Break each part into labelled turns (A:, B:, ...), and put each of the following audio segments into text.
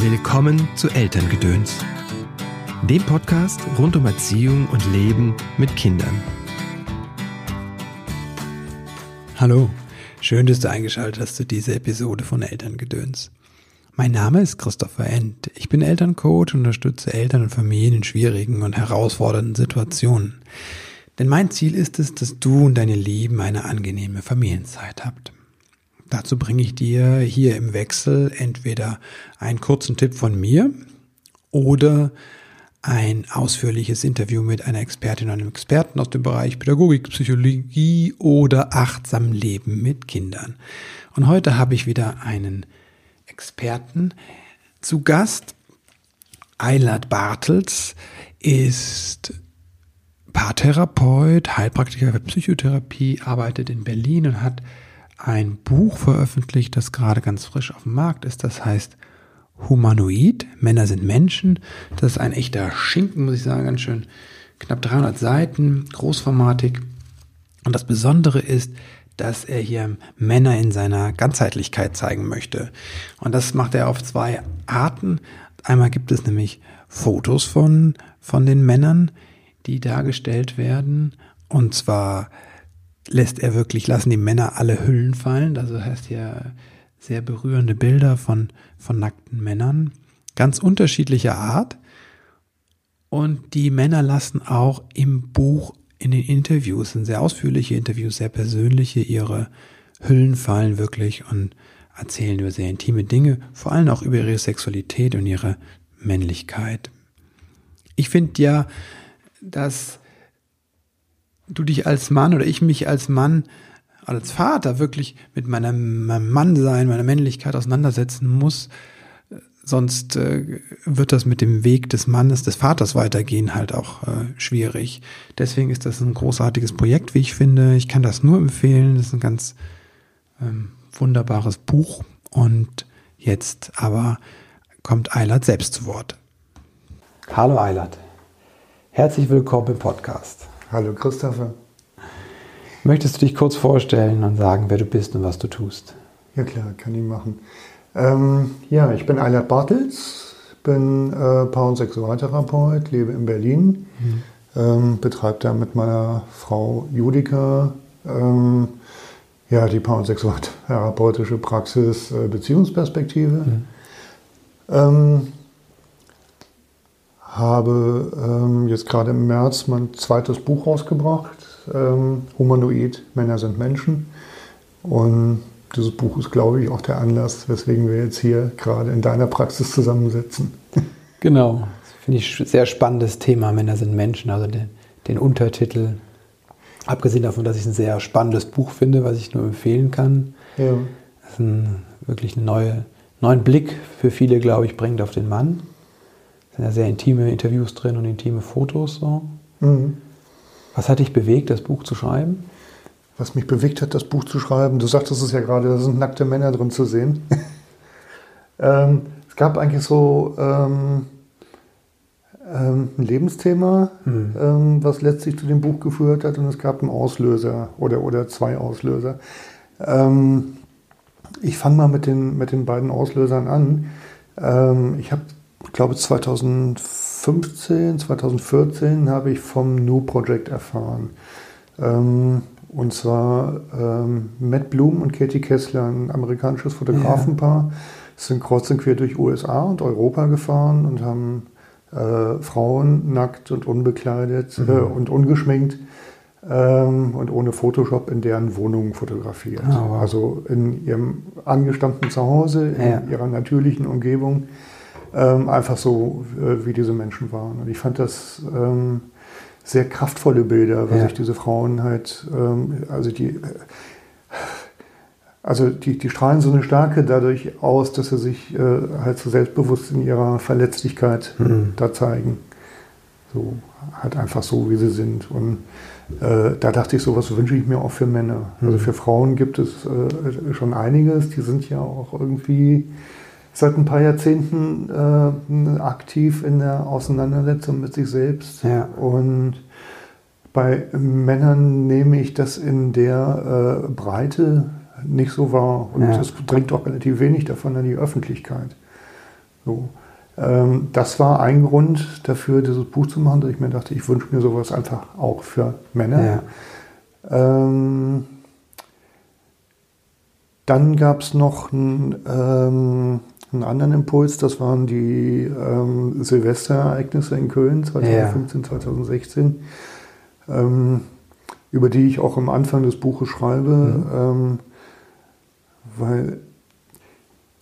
A: Willkommen zu Elterngedöns, dem Podcast rund um Erziehung und Leben mit Kindern.
B: Hallo, schön, dass du eingeschaltet hast zu dieser Episode von Elterngedöns. Mein Name ist Christopher End. Ich bin Elterncoach und unterstütze Eltern und Familien in schwierigen und herausfordernden Situationen. Denn mein Ziel ist es, dass du und deine Lieben eine angenehme Familienzeit habt. Dazu bringe ich dir hier im Wechsel entweder einen kurzen Tipp von mir oder ein ausführliches Interview mit einer Expertin oder einem Experten aus dem Bereich Pädagogik, Psychologie oder achtsam Leben mit Kindern. Und heute habe ich wieder einen Experten zu Gast. Eilert Bartels ist Paartherapeut, Heilpraktiker für Psychotherapie, arbeitet in Berlin und hat ein Buch veröffentlicht, das gerade ganz frisch auf dem Markt ist. Das heißt Humanoid, Männer sind Menschen. Das ist ein echter Schinken, muss ich sagen, ganz schön knapp 300 Seiten, großformatig. Und das Besondere ist, dass er hier Männer in seiner Ganzheitlichkeit zeigen möchte. Und das macht er auf zwei Arten. Einmal gibt es nämlich Fotos von, von den Männern, die dargestellt werden. Und zwar lässt er wirklich, lassen die Männer alle Hüllen fallen. Also heißt hier sehr berührende Bilder von, von nackten Männern. Ganz unterschiedlicher Art. Und die Männer lassen auch im Buch, in den Interviews, sind sehr ausführliche Interviews, sehr persönliche, ihre Hüllen fallen wirklich und erzählen über sehr intime Dinge, vor allem auch über ihre Sexualität und ihre Männlichkeit. Ich finde ja, dass du dich als Mann oder ich mich als Mann, als Vater wirklich mit meinem, meinem Mannsein, meiner Männlichkeit auseinandersetzen muss. Sonst äh, wird das mit dem Weg des Mannes, des Vaters weitergehen halt auch äh, schwierig. Deswegen ist das ein großartiges Projekt, wie ich finde. Ich kann das nur empfehlen. Das ist ein ganz ähm, wunderbares Buch. Und jetzt aber kommt Eilert selbst zu Wort. Hallo Eilert. Herzlich willkommen im Podcast.
C: Hallo Christopher.
B: Möchtest du dich kurz vorstellen und sagen, wer du bist und was du tust?
C: Ja klar, kann ich machen. Ähm, ja, ich bin Eilert Bartels, bin äh, Paar- und Sexualtherapeut, lebe in Berlin, mhm. ähm, betreibe da mit meiner Frau Judika ähm, ja, die Paar- und Sexualtherapeutische Praxis äh, Beziehungsperspektive. Mhm. Habe ähm, jetzt gerade im März mein zweites Buch rausgebracht, ähm, Humanoid, Männer sind Menschen. Und dieses Buch ist, glaube ich, auch der Anlass, weswegen wir jetzt hier gerade in deiner Praxis zusammensitzen.
B: Genau, finde ich ein sehr spannendes Thema, Männer sind Menschen, also den, den Untertitel. Abgesehen davon, dass ich ein sehr spannendes Buch finde, was ich nur empfehlen kann. Ja. Das ist ein, wirklich einen neue, neuen Blick für viele, glaube ich, bringt auf den Mann sind ja sehr intime Interviews drin und intime Fotos. So. Mhm. Was hat dich bewegt, das Buch zu schreiben?
C: Was mich bewegt hat, das Buch zu schreiben, du sagtest es ja gerade, da sind nackte Männer drin zu sehen. ähm, es gab eigentlich so ähm, ähm, ein Lebensthema, mhm. Ähm, was letztlich zu dem Buch geführt hat, und es gab einen Auslöser oder, oder zwei Auslöser. Ähm, ich fange mal mit den, mit den beiden Auslösern an. Ähm, ich habe ich glaube 2015, 2014 habe ich vom New Project erfahren. Ähm, und zwar ähm, Matt Bloom und Katie Kessler, ein amerikanisches Fotografenpaar, ja. sind kreuz und quer durch USA und Europa gefahren und haben äh, Frauen nackt und unbekleidet mhm. äh, und ungeschminkt ähm, und ohne Photoshop in deren Wohnungen fotografiert. Oh, wow. Also in ihrem angestammten Zuhause, in ja. ihrer natürlichen Umgebung ähm, einfach so, äh, wie diese Menschen waren. Und ich fand das ähm, sehr kraftvolle Bilder, weil ja. sich diese Frauen halt, ähm, also die, also die, die strahlen so eine Stärke dadurch aus, dass sie sich äh, halt so selbstbewusst in ihrer Verletzlichkeit mhm. da zeigen. So, halt einfach so, wie sie sind. Und äh, da dachte ich so, was wünsche ich mir auch für Männer. Also mhm. für Frauen gibt es äh, schon einiges, die sind ja auch irgendwie seit ein paar Jahrzehnten äh, aktiv in der Auseinandersetzung mit sich selbst. Ja. Und bei Männern nehme ich das in der äh, Breite nicht so wahr. Und es ja. dringt auch relativ wenig davon an die Öffentlichkeit. So. Ähm, das war ein Grund dafür, dieses Buch zu machen, dass ich mir dachte, ich wünsche mir sowas einfach auch für Männer.
B: Ja.
C: Ähm, dann gab es noch einen, ähm, einen anderen Impuls, das waren die ähm, Silvesterereignisse in Köln 2015, 2016, ähm, über die ich auch am Anfang des Buches schreibe, ähm, weil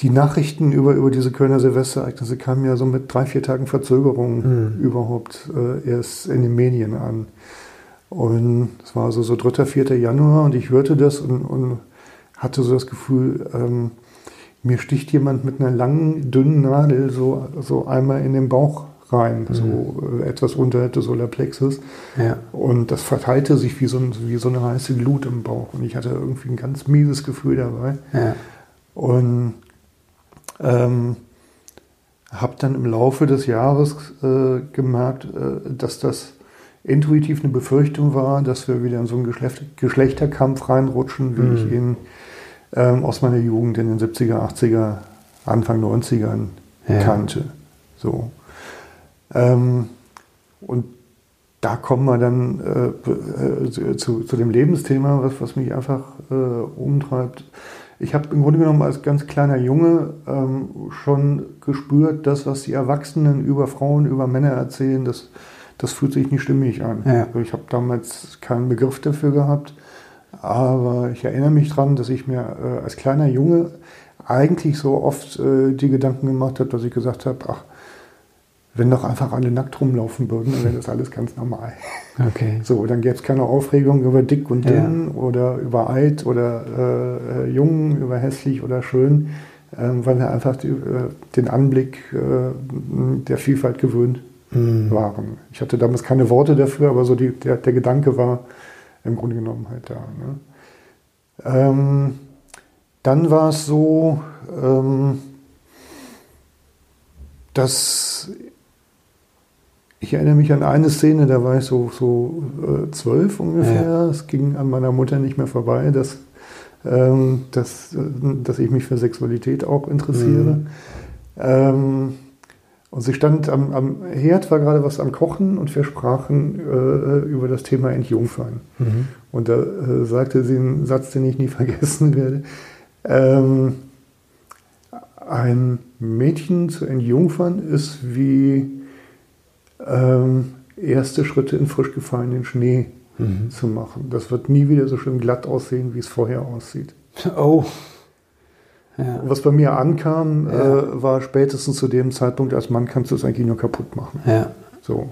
C: die Nachrichten über, über diese Kölner Silvesterereignisse kamen ja so mit drei, vier Tagen Verzögerung
B: Mhm.
C: überhaupt äh, erst in den Medien an. Und es war also so 3., 4. Januar und ich hörte das und, und hatte so das Gefühl, ähm, mir sticht jemand mit einer langen, dünnen Nadel so, so einmal in den Bauch rein, so äh, etwas unterhalb des Solarplexus.
B: Ja.
C: Und das verteilte sich wie so, ein, wie so eine heiße Glut im Bauch. Und ich hatte irgendwie ein ganz mieses Gefühl dabei.
B: Ja.
C: Und ähm, habe dann im Laufe des Jahres äh, gemerkt, äh, dass das intuitiv eine Befürchtung war, dass wir wieder in so einen Geschlecht Geschlechterkampf reinrutschen, wie
B: Mhm.
C: ich ihn ähm, aus meiner Jugend in den 70er, 80er, Anfang 90ern
B: Ja.
C: kannte. So. Ähm, und da kommen wir dann äh, äh, zu, zu dem Lebensthema, was, was mich einfach äh, umtreibt. Ich habe im Grunde genommen als ganz kleiner Junge ähm, schon gespürt, dass was die Erwachsenen über Frauen, über Männer erzählen, das, das fühlt sich nicht stimmig an.
B: Ja.
C: Ich habe damals keinen Begriff dafür gehabt, aber ich erinnere mich daran, dass ich mir äh, als kleiner Junge eigentlich so oft äh, die Gedanken gemacht habe, dass ich gesagt habe, ach, wenn doch einfach alle nackt rumlaufen würden, dann wäre das alles ganz normal.
B: Okay.
C: So, dann gäbe es keine Aufregung über dick und dünn oder über alt oder äh, äh, jung, über hässlich oder schön, ähm, weil wir einfach die, äh, den Anblick äh, der Vielfalt gewöhnt
B: Mhm.
C: waren. Ich hatte damals keine Worte dafür, aber so die, der, der Gedanke war im Grunde genommen halt da. Ne? Ähm, dann war es so, ähm, dass ich erinnere mich an eine Szene, da war ich so, so äh, zwölf ungefähr. Es ging an meiner Mutter nicht mehr vorbei, dass, ähm, dass, äh, dass ich mich für Sexualität auch interessiere. Ähm, und sie stand am, am Herd, war gerade was am Kochen und wir sprachen äh, über das Thema Entjungfern.
B: Mhm.
C: Und da äh, sagte sie einen Satz, den ich nie vergessen werde. Ähm, ein Mädchen zu entjungfern ist wie ähm, erste Schritte in frisch gefallenen Schnee
B: Mhm.
C: zu machen. Das wird nie wieder so schön glatt aussehen, wie es vorher aussieht.
B: Oh. Ja.
C: Was bei mir ankam,
B: Ja.
C: äh, war spätestens zu dem Zeitpunkt, als Mann kannst du es eigentlich nur kaputt machen.
B: Ja.
C: So.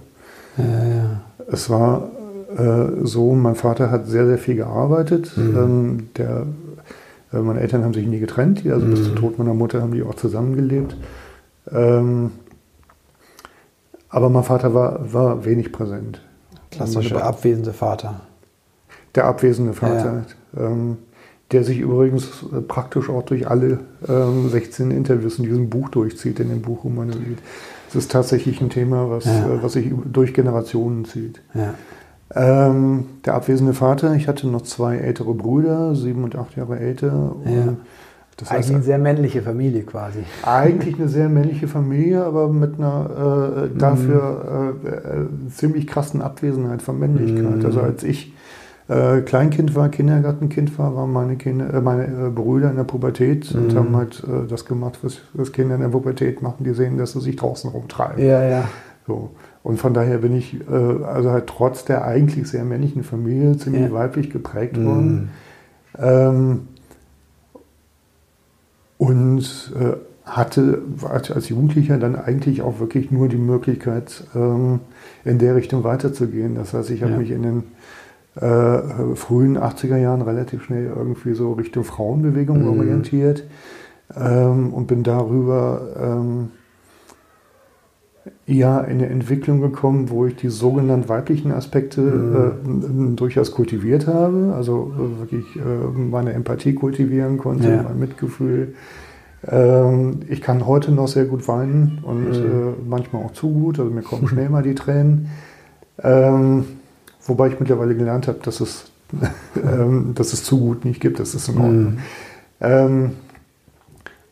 C: Es war äh, so, mein Vater hat sehr, sehr viel gearbeitet.
B: Mhm.
C: Ähm, der, äh, meine Eltern haben sich nie getrennt, also bis
B: Mhm.
C: zum Tod meiner Mutter haben die auch zusammengelebt. Ähm, aber mein Vater war, war wenig präsent.
B: Klassische
C: Meine-
B: abwesende Vater.
C: Der abwesende Vater, ähm, der sich übrigens äh, praktisch auch durch alle ähm, 16 Interviews in diesem Buch durchzieht, in dem Buch Humanoid. Es ist tatsächlich ein Thema, was,
B: Ja.
C: äh, was sich durch Generationen zieht.
B: Ja.
C: Ähm, der abwesende Vater, ich hatte noch zwei ältere Brüder, sieben und acht Jahre älter.
B: Ja.
C: Das
B: Eigentlich
C: heißt,
B: eine sehr männliche Familie quasi.
C: eigentlich eine sehr männliche Familie, aber mit einer äh, dafür äh, äh, ziemlich krassen Abwesenheit von Männlichkeit.
B: Mhm.
C: Also als ich äh, Kleinkind war, Kindergartenkind war, waren meine, Kinder, äh, meine äh, Brüder in der Pubertät und
B: Mhm.
C: haben halt äh, das gemacht, was, was Kinder in der Pubertät machen. Die sehen, dass sie sich draußen rumtreiben.
B: Ja, ja.
C: So. Und von daher bin ich äh, also halt trotz der eigentlich sehr männlichen Familie ziemlich
B: Ja.
C: weiblich geprägt
B: Mhm.
C: worden. Ähm, und äh, hatte als als Jugendlicher dann eigentlich auch wirklich nur die Möglichkeit, ähm, in der Richtung weiterzugehen. Das heißt, ich habe
B: Ja.
C: mich in den äh, frühen 80er Jahren relativ schnell irgendwie so Richtung Frauenbewegung
B: Mhm.
C: orientiert ähm, und bin darüber ähm, ja in eine Entwicklung gekommen, wo ich die sogenannten weiblichen Aspekte
B: Mhm.
C: äh, durchaus kultiviert habe, also äh, wirklich äh, meine Empathie kultivieren konnte,
B: Ja.
C: mein Mitgefühl. Ähm, ich kann heute noch sehr gut weinen und
B: Mhm.
C: äh, manchmal auch zu gut, also mir kommen schnell mal die Tränen. Wobei ich mittlerweile gelernt habe, dass es, ähm, dass es zu gut nicht gibt, das ist in Ordnung.
B: Mhm.
C: Ähm,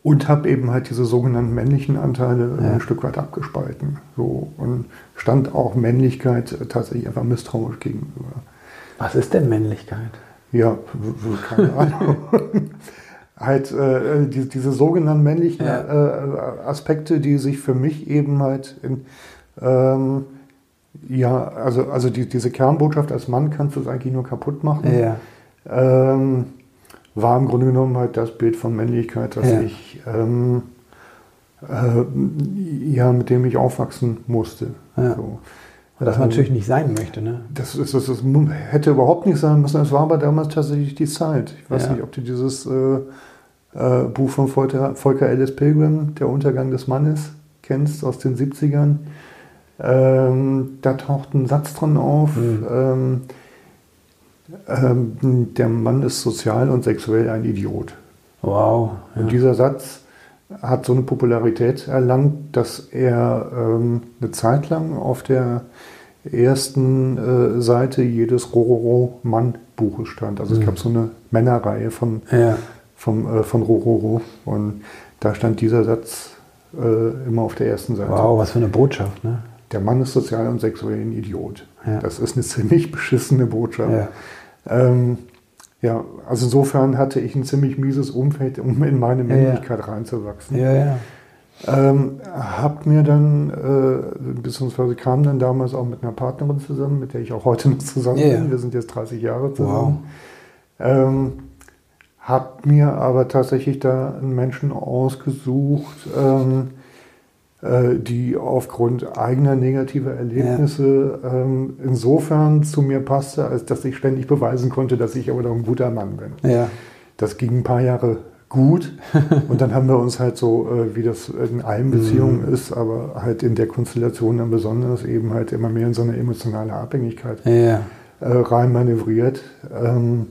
C: und habe eben halt diese sogenannten männlichen Anteile ja. ein Stück weit abgespalten. So, und stand auch Männlichkeit tatsächlich einfach misstrauisch gegenüber.
B: Was ist denn Männlichkeit?
C: Ja, keine Ahnung. halt äh, die, diese sogenannten männlichen ja. äh, Aspekte, die sich für mich eben halt in, ähm, ja, also, also die, diese Kernbotschaft als Mann kannst du es eigentlich nur kaputt machen.
B: Ja.
C: Ähm, war im Grunde genommen halt das Bild von Männlichkeit, das ja. ich ähm, äh, ja, mit dem ich aufwachsen musste.
B: Ja. So. Das man ähm, natürlich nicht sein möchte, ne?
C: Das, ist, das, das, hätte überhaupt nicht sein müssen. Es war aber damals tatsächlich die Zeit. Ich weiß nicht, ob du dieses äh, äh, Buch von Volker, Volker Ellis Pilgrim, Der Untergang des Mannes, kennst aus den 70ern. Ähm, da taucht ein Satz drin auf. Mhm. Ähm, ähm, der Mann ist sozial und sexuell ein Idiot.
B: Wow.
C: Ja. Und dieser Satz hat so eine Popularität erlangt, dass er ähm, eine Zeit lang auf der ersten äh, Seite jedes Rororo-Mann-Buches stand. Also mhm. es gab so eine Männerreihe von,
B: ja.
C: vom, äh, von Rororo und da stand dieser Satz äh, immer auf der ersten Seite.
B: Wow, was für eine Botschaft, ne?
C: Der Mann ist sozial und sexuell ein Idiot. Ja. Das ist eine ziemlich beschissene Botschaft.
B: Ja.
C: Ähm, ja, also insofern hatte ich ein ziemlich mieses Umfeld, um in meine Männlichkeit ja, reinzuwachsen.
B: Ja, ja.
C: Ähm, hab mir dann, äh, beziehungsweise kam dann damals auch mit einer Partnerin zusammen, mit der ich auch heute noch zusammen bin. Wir sind jetzt 30 Jahre zusammen. Wow. Ähm, hab mir aber tatsächlich da einen Menschen ausgesucht, ähm, äh, die aufgrund eigener negativer Erlebnisse ja. ähm, insofern zu mir passte, als dass ich ständig beweisen konnte, dass ich aber doch ein guter Mann bin.
B: Ja.
C: Das ging ein paar Jahre gut und dann haben wir uns halt so, äh, wie das in allen mhm. Beziehungen mhm. ist, aber halt in der Konstellation dann besonders eben halt immer mehr in so eine emotionale Abhängigkeit
B: ja.
C: äh, rein manövriert. Ähm,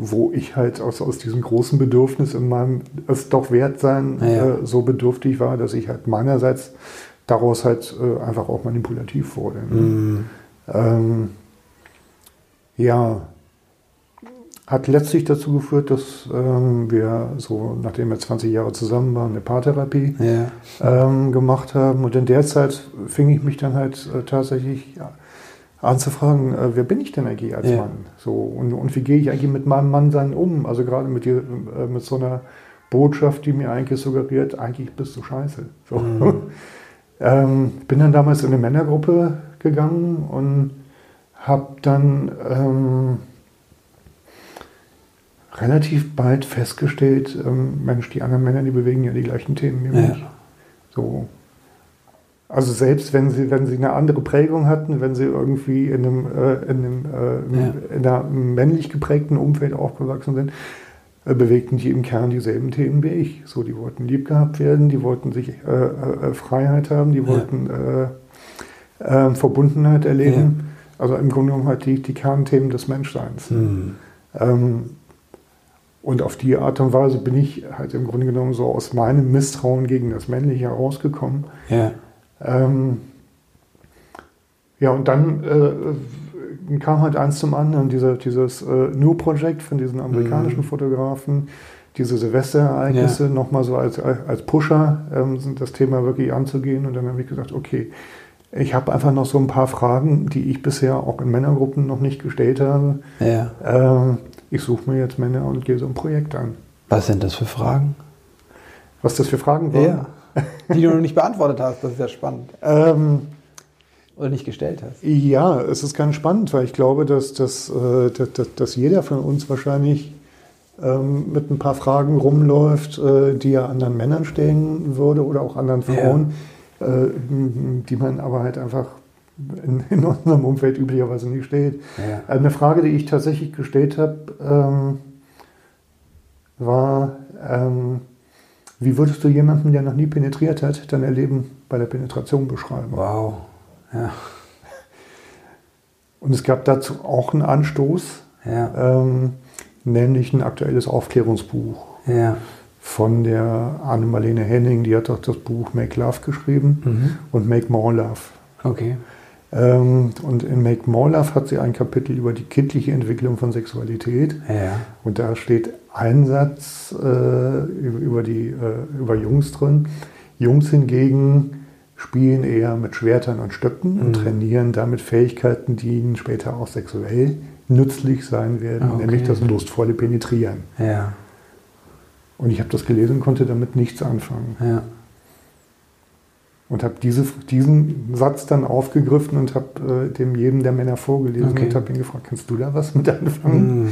C: wo ich halt aus, aus diesem großen Bedürfnis in meinem es doch wert sein
B: ja.
C: äh, so bedürftig war, dass ich halt meinerseits daraus halt äh, einfach auch manipulativ wurde. Ne?
B: Mhm.
C: Ähm, ja, hat letztlich dazu geführt, dass ähm, wir so, nachdem wir 20 Jahre zusammen waren, eine Paartherapie
B: ja.
C: ähm, gemacht haben. Und in der Zeit fing ich mich dann halt äh, tatsächlich anzufragen, äh, wer bin ich denn eigentlich als
B: ja.
C: Mann? So, und, und wie gehe ich eigentlich mit meinem Mannsein um? Also gerade mit, die, äh, mit so einer Botschaft, die mir eigentlich suggeriert, eigentlich bist du scheiße. So. Mhm. ähm, bin dann damals in eine Männergruppe gegangen und habe dann ähm, relativ bald festgestellt, ähm, Mensch, die anderen Männer, die bewegen ja die gleichen Themen wie
B: ja.
C: So, also selbst wenn sie, wenn sie eine andere Prägung hatten, wenn sie irgendwie in einem, äh, in, einem äh, in einer männlich geprägten Umfeld aufgewachsen sind, äh, bewegten die im Kern dieselben Themen wie ich. So, die wollten lieb gehabt werden, die wollten sich äh, äh, Freiheit haben, die wollten äh, Verbundenheit erleben. Ja. Also im Grunde genommen halt die, die Kernthemen des Menschseins.
B: Mhm.
C: Ähm, und auf die Art und Weise bin ich halt im Grunde genommen so aus meinem Misstrauen gegen das Männliche herausgekommen.
B: Ja.
C: Ähm, ja, und dann äh, kam halt eins zum anderen, dieser, dieses äh, New Project von diesen amerikanischen mhm. Fotografen, diese Silvesterereignisse ja. nochmal so als, als Pusher ähm, das Thema wirklich anzugehen. Und dann habe ich gesagt, okay, ich habe einfach noch so ein paar Fragen, die ich bisher auch in Männergruppen noch nicht gestellt habe.
B: Ja.
C: Ähm, ich suche mir jetzt Männer und gehe so ein Projekt an.
B: Was sind das für Fragen?
C: Was das für Fragen waren?
B: Ja. Die du noch nicht beantwortet hast, das ist ja spannend.
C: Ähm,
B: Oder nicht gestellt hast.
C: Ja, es ist ganz spannend, weil ich glaube, dass, dass, äh, dass, dass jeder von uns wahrscheinlich ähm, mit ein paar Fragen rumläuft, äh, die er anderen Männern stellen würde oder auch anderen Frauen, ja. Äh, die man aber halt einfach in, in, unserem Umfeld üblicherweise nicht stellt.
B: Ja.
C: Eine Frage, die ich tatsächlich gestellt habe, ähm, war, ähm, wie würdest du jemanden, der noch nie penetriert hat, dein Erleben bei der Penetration beschreiben?
B: Wow. Ja.
C: Und es gab dazu auch einen Anstoß,
B: ja.
C: ähm, nämlich ein aktuelles Aufklärungsbuch
B: ja.
C: von der Anne-Marlene Henning. Die hat auch das Buch Make Love geschrieben
B: mhm.
C: und Make More Love.
B: Okay.
C: Ähm, und in Make More Love hat sie ein Kapitel über die kindliche Entwicklung von Sexualität.
B: Ja.
C: Und da steht ein Satz äh, über, die, äh, über Jungs drin. Jungs hingegen spielen eher mit Schwertern und Stöcken und
B: Mhm.
C: trainieren damit Fähigkeiten, die ihnen später auch sexuell nützlich sein werden,
B: Ah, okay.
C: nämlich das lustvolle Penetrieren.
B: Ja.
C: Und ich habe das gelesen und konnte damit nichts anfangen.
B: Ja.
C: Und habe diese, diesen Satz dann aufgegriffen und habe äh, dem jedem der Männer vorgelesen
B: Okay.
C: und habe ihn gefragt, kannst du da was mit anfangen?
B: Mhm.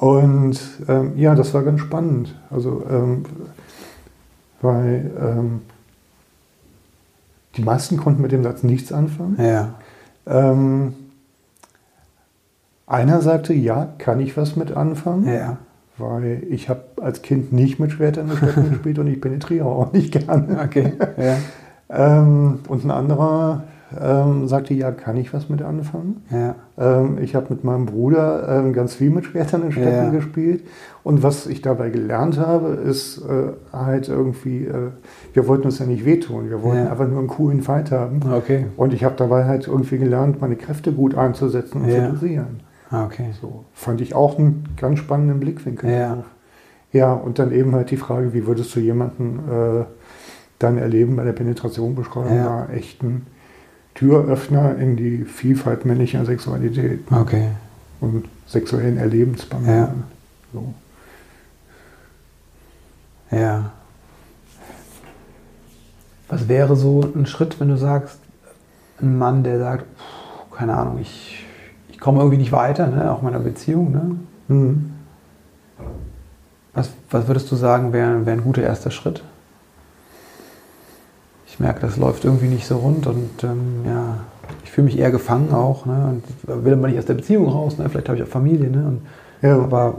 C: Und ähm, ja, das war ganz spannend. Also, ähm, weil ähm, die meisten konnten mit dem Satz nichts anfangen.
B: Ja.
C: Ähm, einer sagte, ja, kann ich was mit anfangen,
B: Ja.
C: weil ich habe als Kind nicht mit Schwertern gespielt und ich penetriere auch nicht gerne.
B: Okay. Ja.
C: Ähm, und ein anderer ähm, sagte, ja, kann ich was mit anfangen?
B: Ja.
C: Ähm, ich habe mit meinem Bruder ähm, ganz viel mit Schwertern und Stöcken
B: Ja.
C: gespielt. Und was ich dabei gelernt habe, ist äh, halt irgendwie, äh, wir wollten uns ja nicht wehtun, wir wollten
B: Ja.
C: einfach nur einen coolen Fight haben.
B: Okay.
C: Und ich habe dabei halt irgendwie gelernt, meine Kräfte gut einzusetzen und zu dosieren.
B: Ah, okay.
C: So fand ich auch einen ganz spannenden Blickwinkel.
B: Ja.
C: Ja, und dann eben halt die Frage, wie würdest du jemanden äh, dein Erleben bei der Penetration beschreiben?
B: Ja.
C: War echt ein Türöffner in die Vielfalt männlicher Sexualität
B: Okay.
C: und sexuellen Erlebens beim
B: Ja.
C: Mann. So.
B: Ja. Was wäre so ein Schritt, wenn du sagst, ein Mann, der sagt, "Puh, keine Ahnung, ich, ich komme irgendwie nicht weiter, ne? auch in meiner Beziehung. Ne?
C: Mhm.
B: Was, was würdest du sagen, wäre wär ein guter erster Schritt? Ich merke, das läuft irgendwie nicht so rund und ähm, ja, ich fühle mich eher gefangen auch. Ne? Und will aber nicht aus der Beziehung raus, ne? vielleicht habe ich auch Familie. Ne? Und,
C: Ja.
B: Aber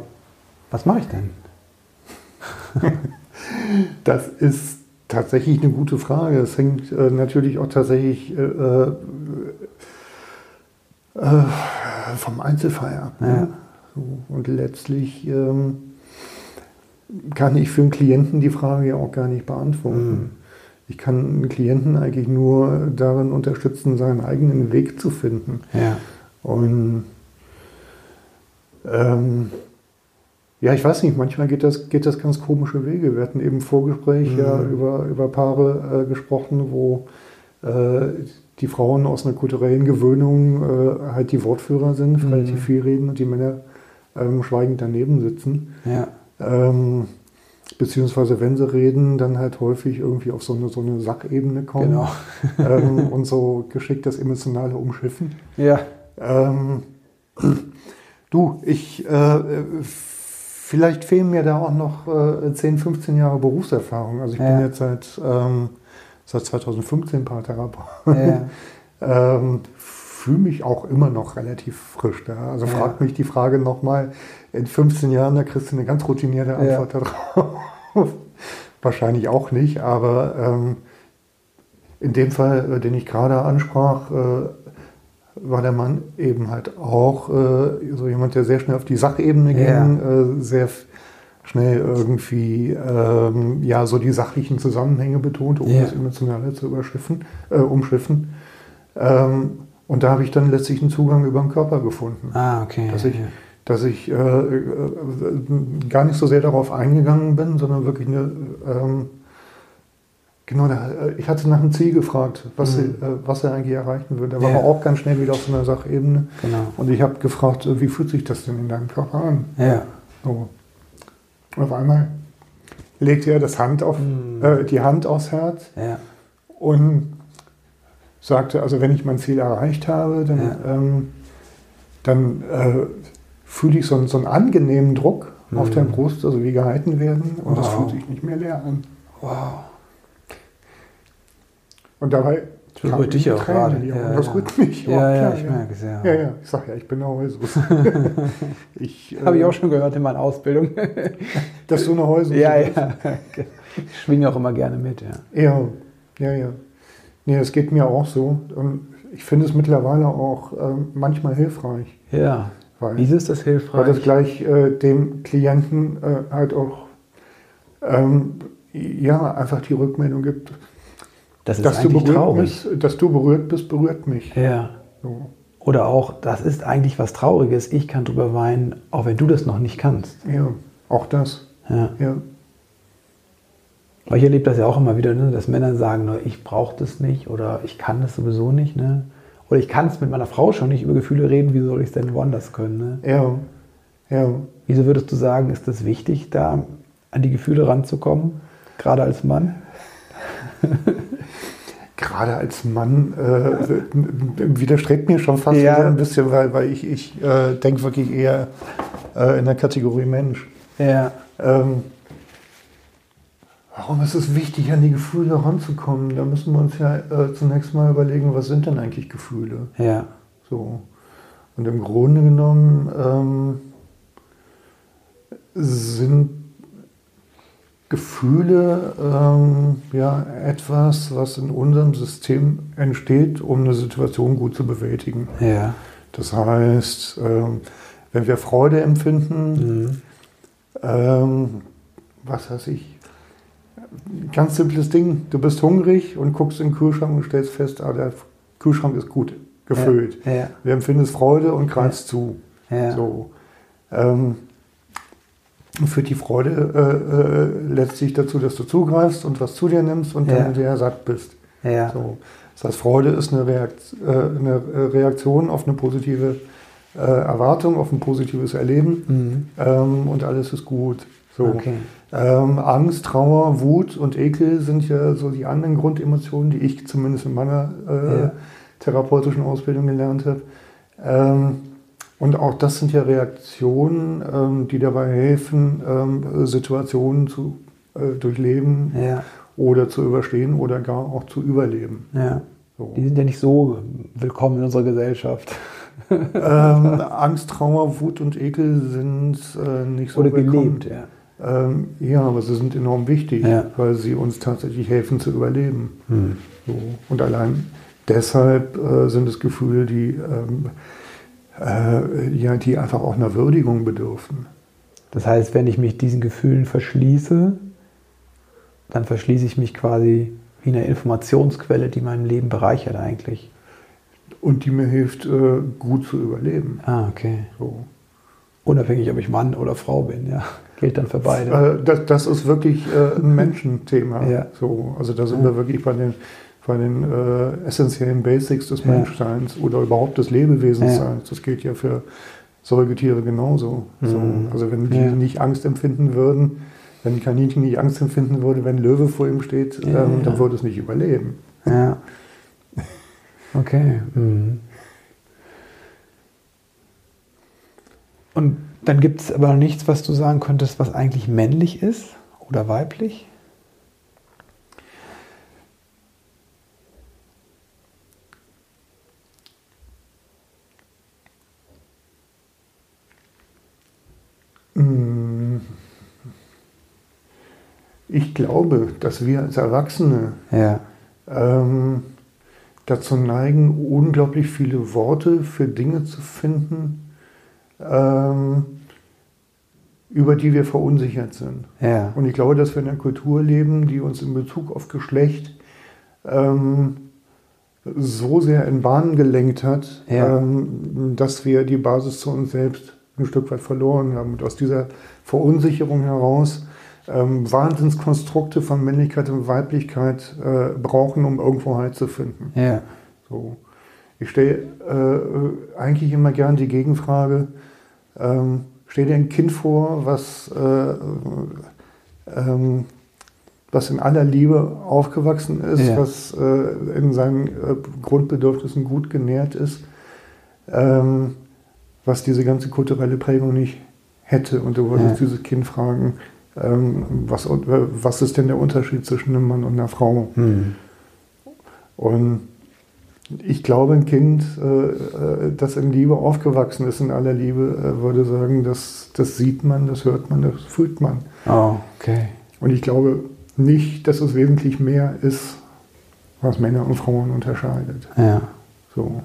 B: was mache ich denn?
C: Das ist tatsächlich eine gute Frage. Es hängt äh, natürlich auch tatsächlich äh, äh, äh, vom Einzelfall ab.
B: Ja.
C: Ne? So, und letztlich ähm, kann ich für einen Klienten die Frage ja auch gar nicht beantworten.
B: Mhm.
C: Ich kann einen Klienten eigentlich nur darin unterstützen, seinen eigenen Weg zu finden.
B: Ja,
C: Und ähm, ja, ich weiß nicht, manchmal geht das, geht das ganz komische Wege. Wir hatten eben im Vorgespräch
B: Mhm.
C: ja über, über Paare äh, gesprochen, wo äh, die Frauen aus einer kulturellen Gewöhnung äh, halt die Wortführer sind,
B: Mhm.
C: relativ viel reden und die Männer ähm, schweigend daneben sitzen.
B: ja,
C: Ähm, beziehungsweise wenn sie reden, dann halt häufig irgendwie auf so eine, so eine Sackebene kommen
B: genau.
C: ähm, und so geschickt das Emotionale umschiffen.
B: Ja,
C: Ähm, du, ich, äh, vielleicht fehlen mir da auch noch äh, 10, 15 Jahre Berufserfahrung. Also ich
B: Ja.
C: bin jetzt seit, ähm, seit 2015 Paartherapeut.
B: ja,
C: ähm, Fühle mich auch immer noch relativ frisch da. Also
B: Ja.
C: fragt mich die Frage nochmal in 15 Jahren, da kriegst du eine ganz routinierte Antwort darauf. Wahrscheinlich auch nicht, aber ähm, in dem Fall, äh, den ich gerade ansprach, äh, war der Mann eben halt auch äh, so jemand, der sehr schnell auf die Sachebene
B: Ja.
C: ging, äh, sehr schnell irgendwie ähm, ja so die sachlichen Zusammenhänge betonte, um
B: Ja.
C: das Emotionale zu überschiffen, äh, umschiffen. Ähm, und da habe ich dann letztlich einen Zugang über den Körper gefunden
B: ah, okay.
C: dass ich,
B: ja.
C: Dass ich äh, äh, gar nicht so sehr darauf eingegangen bin, sondern wirklich eine, ähm, genau, äh, ich hatte nach dem Ziel gefragt, was,
B: Mhm.
C: sie, äh, was er eigentlich erreichen würde. Da war
B: Ja.
C: er auch ganz schnell wieder auf so einer Sachebene.
B: Genau.
C: Und ich habe gefragt, wie fühlt sich das denn in deinem Körper an?
B: Ja.
C: So. Und auf einmal legte er das Hand auf,
B: Mhm.
C: äh, die Hand aufs Herz
B: Ja.
C: und sagte, also wenn ich mein Ziel erreicht habe, dann,
B: Ja.
C: ähm, dann äh, fühle ich so, einen- so einen angenehmen Druck auf
B: Mhm.
C: der Brust, also wie gehalten werden und das
B: Wow.
C: fühlt sich nicht mehr leer an.
B: Wow.
C: Und dabei
B: Das berührt dich auch
C: Tränen
B: gerade. Ja,
C: das
B: ja.
C: rührt mich.
B: Ja, ja, ich merke es, ja.
C: Ja, ja, ich sag ja, ich bin eine Heusus. ich,
B: Habe ich
C: äh,
B: auch schon gehört in meiner Ausbildung.
C: Dass du eine Heusus
B: ja,
C: bist.
B: ja. Ich schwinge auch immer gerne mit, ja.
C: Ja, ja, ja. Nee, es geht mir auch so. Und ich finde es mittlerweile auch ähm, manchmal hilfreich.
B: Ja.
C: Weil
B: Wieso ist das hilfreich?
C: Weil das gleich äh, dem Klienten äh, halt auch ähm, ja, einfach die Rückmeldung gibt.
B: Das
C: dass, du berührt
B: traurig.
C: bist, dass du berührt bist, berührt mich.
B: Ja.
C: So.
B: Oder auch, das ist eigentlich was Trauriges. Ich kann drüber weinen, auch wenn du das noch nicht kannst.
C: Ja, auch das.
B: Ja.
C: Ja.
B: Weil ich erlebe das ja auch immer wieder, ne, dass Männer sagen, ne, ich brauche das nicht oder ich kann das sowieso nicht. Ne? Oder ich kann es mit meiner Frau schon nicht über Gefühle reden, wie soll ich es denn woanders können? Ne?
C: Ja. Ja.
B: Wieso würdest du sagen, ist das wichtig, da an die Gefühle ranzukommen, gerade als Mann?
C: Gerade als Mann äh, widerstrebt mir schon fast
B: Ja.
C: ein bisschen, weil, weil ich, ich äh, denke wirklich eher äh, in der Kategorie Mensch.
B: Ja.
C: Ähm, warum ist es wichtig, an die Gefühle ranzukommen? Da müssen wir uns ja äh, zunächst mal überlegen, was sind denn eigentlich Gefühle?
B: Ja.
C: So. Und im Grunde genommen ähm, sind Gefühle ähm, ja etwas, was in unserem System entsteht, um eine Situation gut zu bewältigen.
B: Ja.
C: Das heißt, ähm, wenn wir Freude empfinden,
B: Mhm.
C: ähm, was weiß ich, ganz simples Ding, du bist hungrig und guckst in den Kühlschrank und stellst fest, ah, der Kühlschrank ist gut gefüllt.
B: Ja. Ja.
C: Du empfindest Freude und greifst zu.
B: Ja.
C: So. Ähm, führt die Freude äh, äh, letztlich dazu, dass du zugreifst und was zu dir nimmst und dann sehr satt bist. So. Das heißt, Freude ist eine, Reakt, äh, eine Reaktion auf eine positive äh, Erwartung, auf ein positives Erleben
B: Mhm.
C: ähm, und alles ist gut. So.
B: Okay.
C: Ähm, Angst, Trauer, Wut und Ekel sind ja so die anderen Grundemotionen, die ich zumindest in meiner äh,
B: Ja.
C: therapeutischen Ausbildung gelernt habe. Ähm, und auch das sind ja Reaktionen, ähm, die dabei helfen, ähm, Situationen zu äh, durchleben
B: Ja.
C: oder zu überstehen oder gar auch zu überleben.
B: Ja.
C: So.
B: Die sind ja nicht so willkommen in unserer Gesellschaft.
C: ähm, Angst, Trauer, Wut und Ekel sind äh, nicht so
B: Oder
C: willkommen.
B: gelebt, ja.
C: Ähm, ja, aber sie sind enorm wichtig,
B: Ja.
C: weil sie uns tatsächlich helfen zu überleben.
B: Hm.
C: So. Und allein deshalb äh, sind es Gefühle, die, ähm, äh, ja, die einfach auch einer Würdigung bedürfen.
B: Das heißt, wenn ich mich diesen Gefühlen verschließe, dann verschließe ich mich quasi wie eine Informationsquelle, die mein Leben bereichert eigentlich.
C: Und die mir hilft, äh, gut zu überleben.
B: Ah, okay.
C: So.
B: Unabhängig, ob ich Mann oder Frau bin, ja. Gilt dann für beide.
C: Äh, das, das ist wirklich äh, ein Menschenthema.
B: Ja.
C: So, also da sind wir wirklich bei den, bei den äh, essentiellen Basics des
B: Ja.
C: Menschseins oder überhaupt des Lebewesensseins. Das gilt ja für Säugetiere genauso. So,
B: Mhm.
C: also wenn die nicht Angst empfinden würden, wenn ein Kaninchen nicht Angst empfinden würde, wenn ein Löwe vor ihm steht,
B: Ja,
C: ähm, dann
B: ja.
C: würde es nicht überleben.
B: Ja. Okay. Mhm. Und dann gibt es aber nichts, was du sagen könntest, was eigentlich männlich ist oder weiblich?
C: Mm. Ich glaube, dass wir als Erwachsene
B: Ja.
C: ähm, dazu neigen, unglaublich viele Worte für Dinge zu finden, ähm, über die wir verunsichert sind.
B: Ja.
C: Und ich glaube, dass wir in einer Kultur leben, die uns in Bezug auf Geschlecht ähm, so sehr in Bahnen gelenkt hat,
B: Ja.
C: ähm, dass wir die Basis zu uns selbst ein Stück weit verloren haben. Und aus dieser Verunsicherung heraus ähm, Wahnsinnskonstrukte von Männlichkeit und Weiblichkeit äh, brauchen, um irgendwo Halt zu finden.
B: Ja.
C: So. Ich stelle äh, eigentlich immer gern die Gegenfrage, ähm, stell dir ein Kind vor, was, äh, ähm, was in aller Liebe aufgewachsen ist,
B: Ja.
C: was äh, in seinen äh, Grundbedürfnissen gut genährt ist, ähm, was diese ganze kulturelle Prägung nicht hätte. Und du würdest
B: Ja.
C: dieses Kind fragen, ähm, was, was ist denn der Unterschied zwischen einem Mann und einer Frau?
B: Hm.
C: Und ich glaube, ein Kind, äh, äh, das in Liebe aufgewachsen ist, in aller Liebe, äh, würde sagen, das, das sieht man, das hört man, das fühlt man.
B: Oh, okay.
C: Und ich glaube nicht, dass es wesentlich mehr ist, was Männer und Frauen unterscheidet.
B: Ja.
C: So.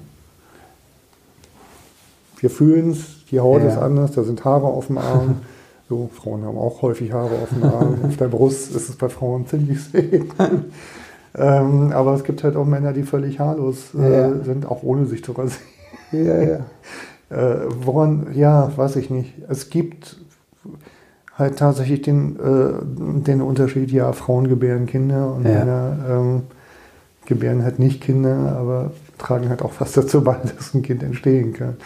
C: Wir fühlen es, die Haut
B: Ja.
C: ist anders, da sind Haare auf dem Arm. So, Frauen haben auch häufig Haare auf dem Arm. auf der Brust ist es bei Frauen ziemlich selten. Ähm, aber es gibt halt auch Männer, die völlig haarlos äh, ja. sind, auch ohne sich zu rasieren. Ja, ja. äh, woran, ja, weiß ich nicht. Es gibt halt tatsächlich den, äh, den Unterschied, ja, Frauen gebären Kinder und ja. Männer ähm, gebären halt nicht Kinder, aber tragen halt auch was dazu bei, dass ein Kind entstehen kann.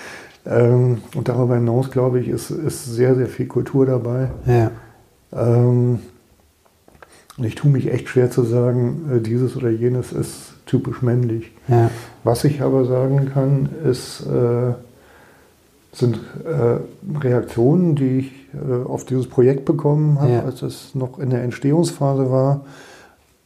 C: Ähm, und darüber hinaus, glaube ich, ist, ist sehr, sehr viel Kultur dabei. Ja. Ähm, ich tue mich echt schwer zu sagen, äh, dieses oder jenes ist typisch männlich. Ja. Was ich aber sagen kann, ist, äh, sind äh, Reaktionen, die ich äh, auf dieses Projekt bekommen habe, ja. als es noch in der Entstehungsphase war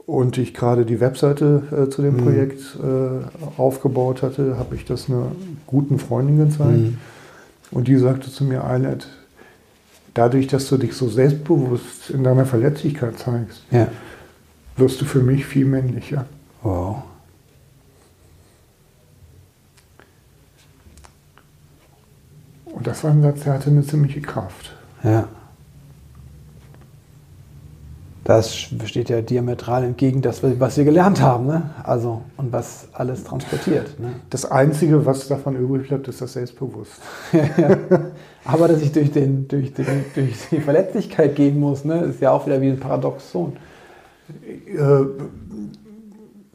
C: und ich gerade die Webseite äh, zu dem mhm. Projekt äh, aufgebaut hatte, habe ich das einer guten Freundin gezeigt. Mhm. Und die sagte zu mir, Eilert, dadurch, dass du dich so selbstbewusst in deiner Verletzlichkeit zeigst, ja. wirst du für mich viel männlicher. Wow. Und das war ein Satz, der hatte eine ziemliche Kraft.
B: Ja. Das steht ja diametral entgegen das, was wir gelernt haben, ne? Also und was alles transportiert. Ne?
C: Das Einzige, was davon übrig bleibt, ist das Selbstbewusst.
B: ja, Aber dass ich durch, den, durch, den, durch die Verletzlichkeit gehen muss, ne, ist ja auch wieder wie ein Paradoxon. Äh,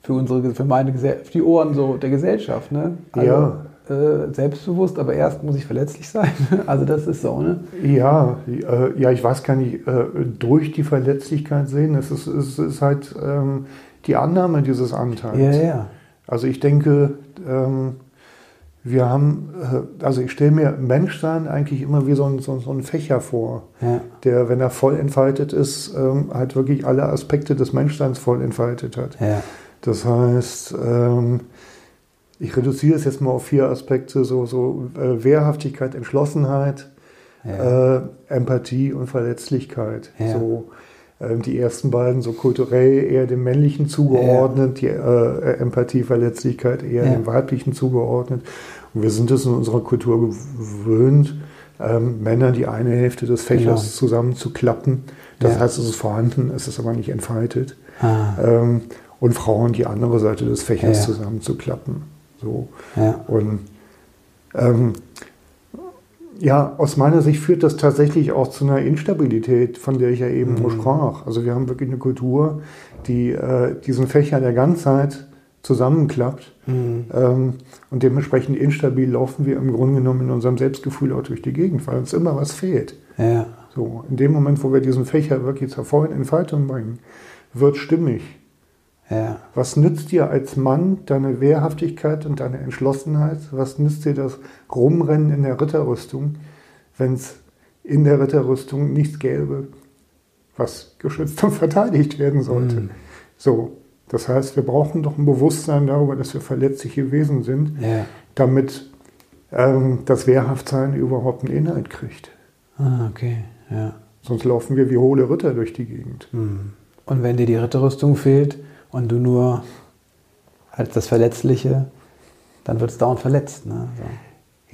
B: für unsere, für meine für die Ohren so der Gesellschaft, ne? Also, ja äh, selbstbewusst, aber erst muss ich verletzlich sein. Also das ist so, ne?
C: Ja, äh, ja, ich weiß gar nicht, äh, durch die Verletzlichkeit sehen, es ist, es ist halt ähm, die Annahme dieses Anteils. Ja, ja. Also ich denke, ähm, wir haben, äh, also ich stelle mir Menschsein eigentlich immer wie so ein, so, so ein Fächer vor, ja. der, wenn er voll entfaltet ist, ähm, halt wirklich alle Aspekte des Menschseins voll entfaltet hat. Ja. Das heißt, ähm, ich reduziere es jetzt mal auf vier Aspekte, so, so äh, Wehrhaftigkeit, Entschlossenheit, ja. äh, Empathie und Verletzlichkeit. Ja. So, äh, die ersten beiden so kulturell eher dem Männlichen zugeordnet, ja. die äh, Empathie, Verletzlichkeit eher dem Weiblichen zugeordnet. Und wir sind es in unserer Kultur gewöhnt, ähm, Männer die eine Hälfte des Fächers genau. zusammenzuklappen. Das heißt, es ist vorhanden, es ist aber nicht entfaltet. Ah. Ähm, und Frauen die andere Seite des Fächers zusammenzuklappen. So. Ja. Und ähm, ja, aus meiner Sicht führt das tatsächlich auch zu einer Instabilität, von der ich ja eben mhm. sprach. Also wir haben wirklich eine Kultur, die äh, diesen Fächer der Ganzheit zusammenklappt. Mhm. Ähm, und dementsprechend instabil laufen wir im Grunde genommen in unserem Selbstgefühl auch durch die Gegend, weil uns immer was fehlt. Ja. So, in dem Moment, wo wir diesen Fächer wirklich zur vollen Entfaltung bringen, wird stimmig. Ja. Was nützt dir als Mann deine Wehrhaftigkeit und deine Entschlossenheit? Was nützt dir das Rumrennen in der Ritterrüstung, wenn es in der Ritterrüstung nichts gäbe, was geschützt und verteidigt werden sollte? Mhm. So, das heißt, wir brauchen doch ein Bewusstsein darüber, dass wir verletzliche Wesen sind, ja. damit ähm, das Wehrhaftsein überhaupt einen Inhalt kriegt.
B: Ah, okay, ja.
C: Sonst laufen wir wie hohle Ritter durch die Gegend.
B: Mhm. Und wenn dir die Ritterrüstung fehlt, und du nur als das Verletzliche, dann wird es dauernd verletzt. Ne?
C: So.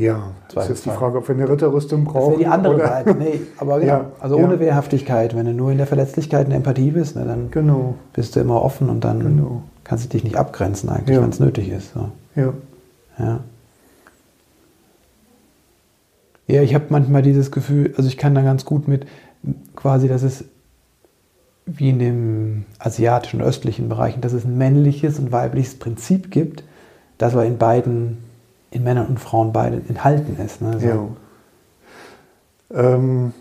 C: Ja, das ist jetzt die Frage, ob wir eine Ritterrüstung brauchen. Das
B: die andere oder? Seite. Nee, aber genau. Ja, also ohne ja. Wehrhaftigkeit, wenn du nur in der Verletzlichkeit und Empathie bist, ne, dann genau. bist du immer offen und dann genau. kannst du dich nicht abgrenzen eigentlich, ja. wenn es nötig ist. So. Ja. Ja. Ja, ich habe manchmal dieses Gefühl, also ich kann da ganz gut mit quasi, dass es wie in dem asiatischen, östlichen Bereichen, dass es ein männliches und weibliches Prinzip gibt, das aber in beiden, in Männern und Frauen beide enthalten ist. Ne? So. Ja.
C: Ähm,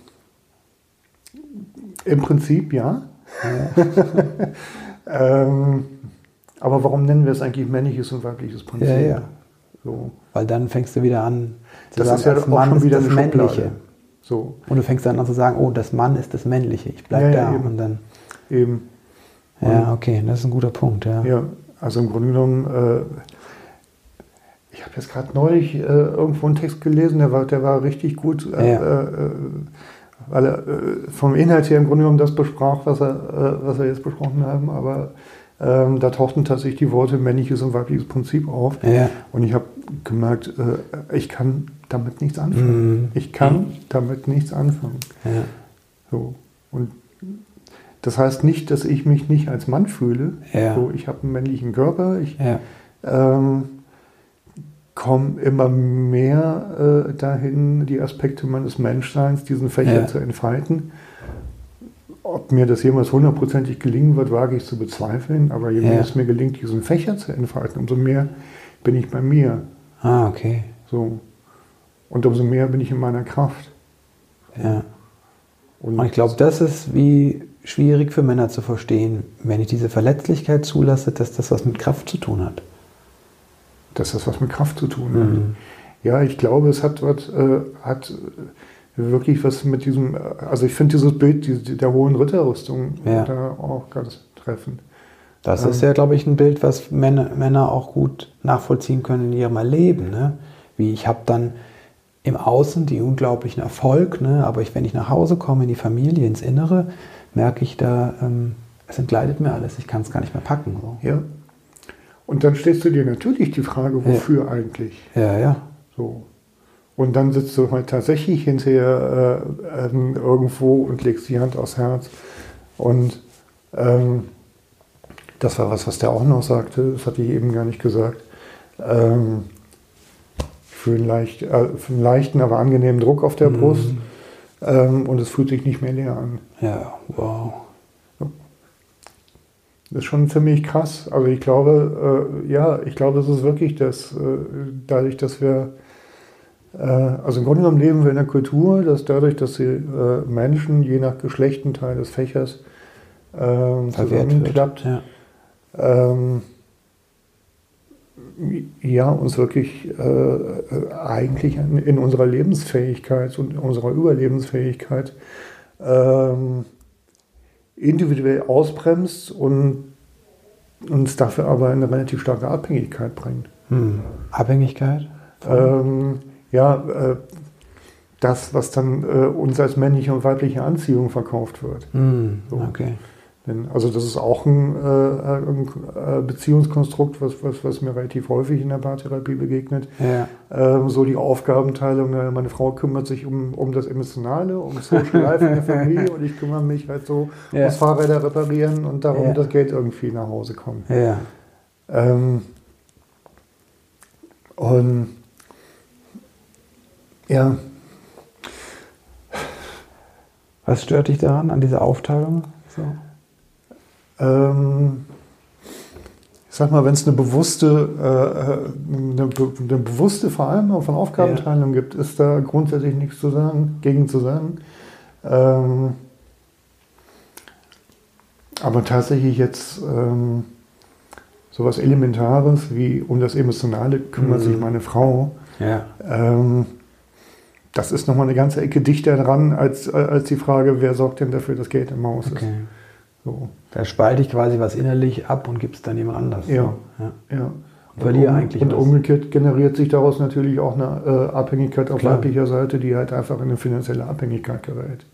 C: Im Prinzip ja. ja. ähm, aber warum nennen wir es eigentlich männliches und weibliches Prinzip? Ja, ja.
B: So. Weil dann fängst du wieder an
C: zu das sagen, ist ja als Mann wieder
B: das Männliche. So. Und du fängst dann an zu sagen, oh, das Mann ist das Männliche, ich bleibe ja, da. Eben. Und dann
C: eben.
B: Und ja, okay, das ist ein guter Punkt, ja.
C: Ja, also im Grunde genommen, äh, ich habe jetzt gerade neulich äh, irgendwo einen Text gelesen, der war, der war richtig gut, äh, ja. Äh, äh, weil er äh, vom Inhalt her im Grunde genommen das besprach, was, er, was wir jetzt besprochen haben, aber ähm, da tauchten tatsächlich die Worte männliches und weibliches Prinzip auf. Ja. Und ich habe gemerkt, ich kann damit nichts anfangen. Mhm. Ich kann mhm. damit nichts anfangen. Ja. So. Und Das heißt nicht, dass ich mich nicht als Mann fühle.
B: Ja.
C: So, ich habe einen männlichen Körper. Ich
B: Ja.
C: ähm, komme immer mehr äh, dahin, die Aspekte meines Menschseins, diesen Fächer
B: Ja.
C: zu entfalten. Ob mir das jemals hundertprozentig gelingen wird, wage ich zu bezweifeln. Aber je mehr es mir gelingt, diesen Fächer zu entfalten, umso mehr bin ich bei mir.
B: Ah, okay.
C: So. Und umso mehr bin ich in meiner Kraft.
B: Ja.
C: Und
B: Und ich glaube, das ist wie schwierig für Männer zu verstehen, wenn ich diese Verletzlichkeit zulasse, dass das was mit Kraft zu tun hat.
C: dass das was mit Kraft zu tun hat.
B: Mhm.
C: Ja, ich glaube, es hat, was, äh, hat wirklich was mit diesem, äh, also ich finde dieses Bild die, der hohen Ritterrüstung
B: Ja.
C: da auch ganz treffend.
B: Das
C: Ähm.
B: ist ja, glaube ich, ein Bild, was Männer, Männer auch gut nachvollziehen können in ihrem Leben. Ne? Wie ich habe dann im Außen die unglaublichen Erfolg, ne? aber ich, wenn ich nach Hause komme, in die Familie, ins Innere, merke ich da, ähm, es entgleitet mir alles, ich kann es gar nicht mehr packen. So.
C: Ja. Und dann stellst du dir natürlich die Frage, wofür eigentlich?
B: Ja, ja.
C: So. Und dann sitzt du halt tatsächlich hinterher äh, ähm, irgendwo und legst die Hand aufs Herz. Und ähm, das war was, was der auch noch sagte, das hatte ich eben gar nicht gesagt. Ähm, für, einen leicht, äh, für einen leichten, aber angenehmen Druck auf der
B: Mhm.
C: Brust. Ähm, und es fühlt sich nicht mehr leer an.
B: Ja, wow.
C: Das ist schon ziemlich krass. Also ich glaube, äh, ja, ich glaube, es ist wirklich das, äh, dadurch, dass wir, äh, also im Grunde genommen leben wir in einer Kultur, dass dadurch, dass die äh, Menschen je nach Geschlechtenteil des Fächers
B: Verwehrt
C: zusammenklappt,
B: wird.
C: ähm, ja, uns wirklich äh, eigentlich in, unserer Lebensfähigkeit und in unserer Überlebensfähigkeit ähm, individuell ausbremst und uns dafür aber in eine relativ starke Abhängigkeit bringt.
B: Hm. Abhängigkeit?
C: Ähm, ja, äh, das, was dann äh, uns als männliche und weibliche Anziehung verkauft wird.
B: Hm.
C: So. Denn, also das ist auch ein, äh, ein äh, Beziehungskonstrukt, was, was, was mir relativ häufig in der Paartherapie begegnet.
B: Ja.
C: Ähm, so die Aufgabenteilung, äh, meine Frau kümmert sich um, um das Emotionale, um Social Life in der Familie und ich kümmere mich halt so
B: Ja.
C: ums Fahrräder reparieren und darum,
B: Ja.
C: dass Geld irgendwie nach Hause kommt.
B: Ja.
C: Ähm, und ja,
B: Was stört dich daran, an dieser Aufteilung? So.
C: Ähm, ich sag mal, wenn es eine bewusste, äh, eine, be- eine bewusste Vereinbarung von Aufgabenteilung gibt, ist da grundsätzlich nichts zu sagen, gegen zu sagen. Ähm, aber tatsächlich jetzt ähm, sowas Elementares wie um das Emotionale kümmert
B: Mhm.
C: sich meine Frau.
B: Ja.
C: Ähm, das ist nochmal eine ganze Ecke dichter dran als, äh, als die Frage, wer sorgt denn dafür, dass Geld im Haus ist. So,
B: Da spalte ich quasi was innerlich ab und gib's dann jemand anders.
C: Ja.
B: So. ja.
C: ja.
B: Und verliere
C: um-
B: eigentlich
C: und
B: was.
C: umgekehrt generiert sich daraus natürlich auch eine äh, Abhängigkeit auf
B: Klar.
C: weiblicher Seite, die halt einfach in eine finanzielle Abhängigkeit gerät.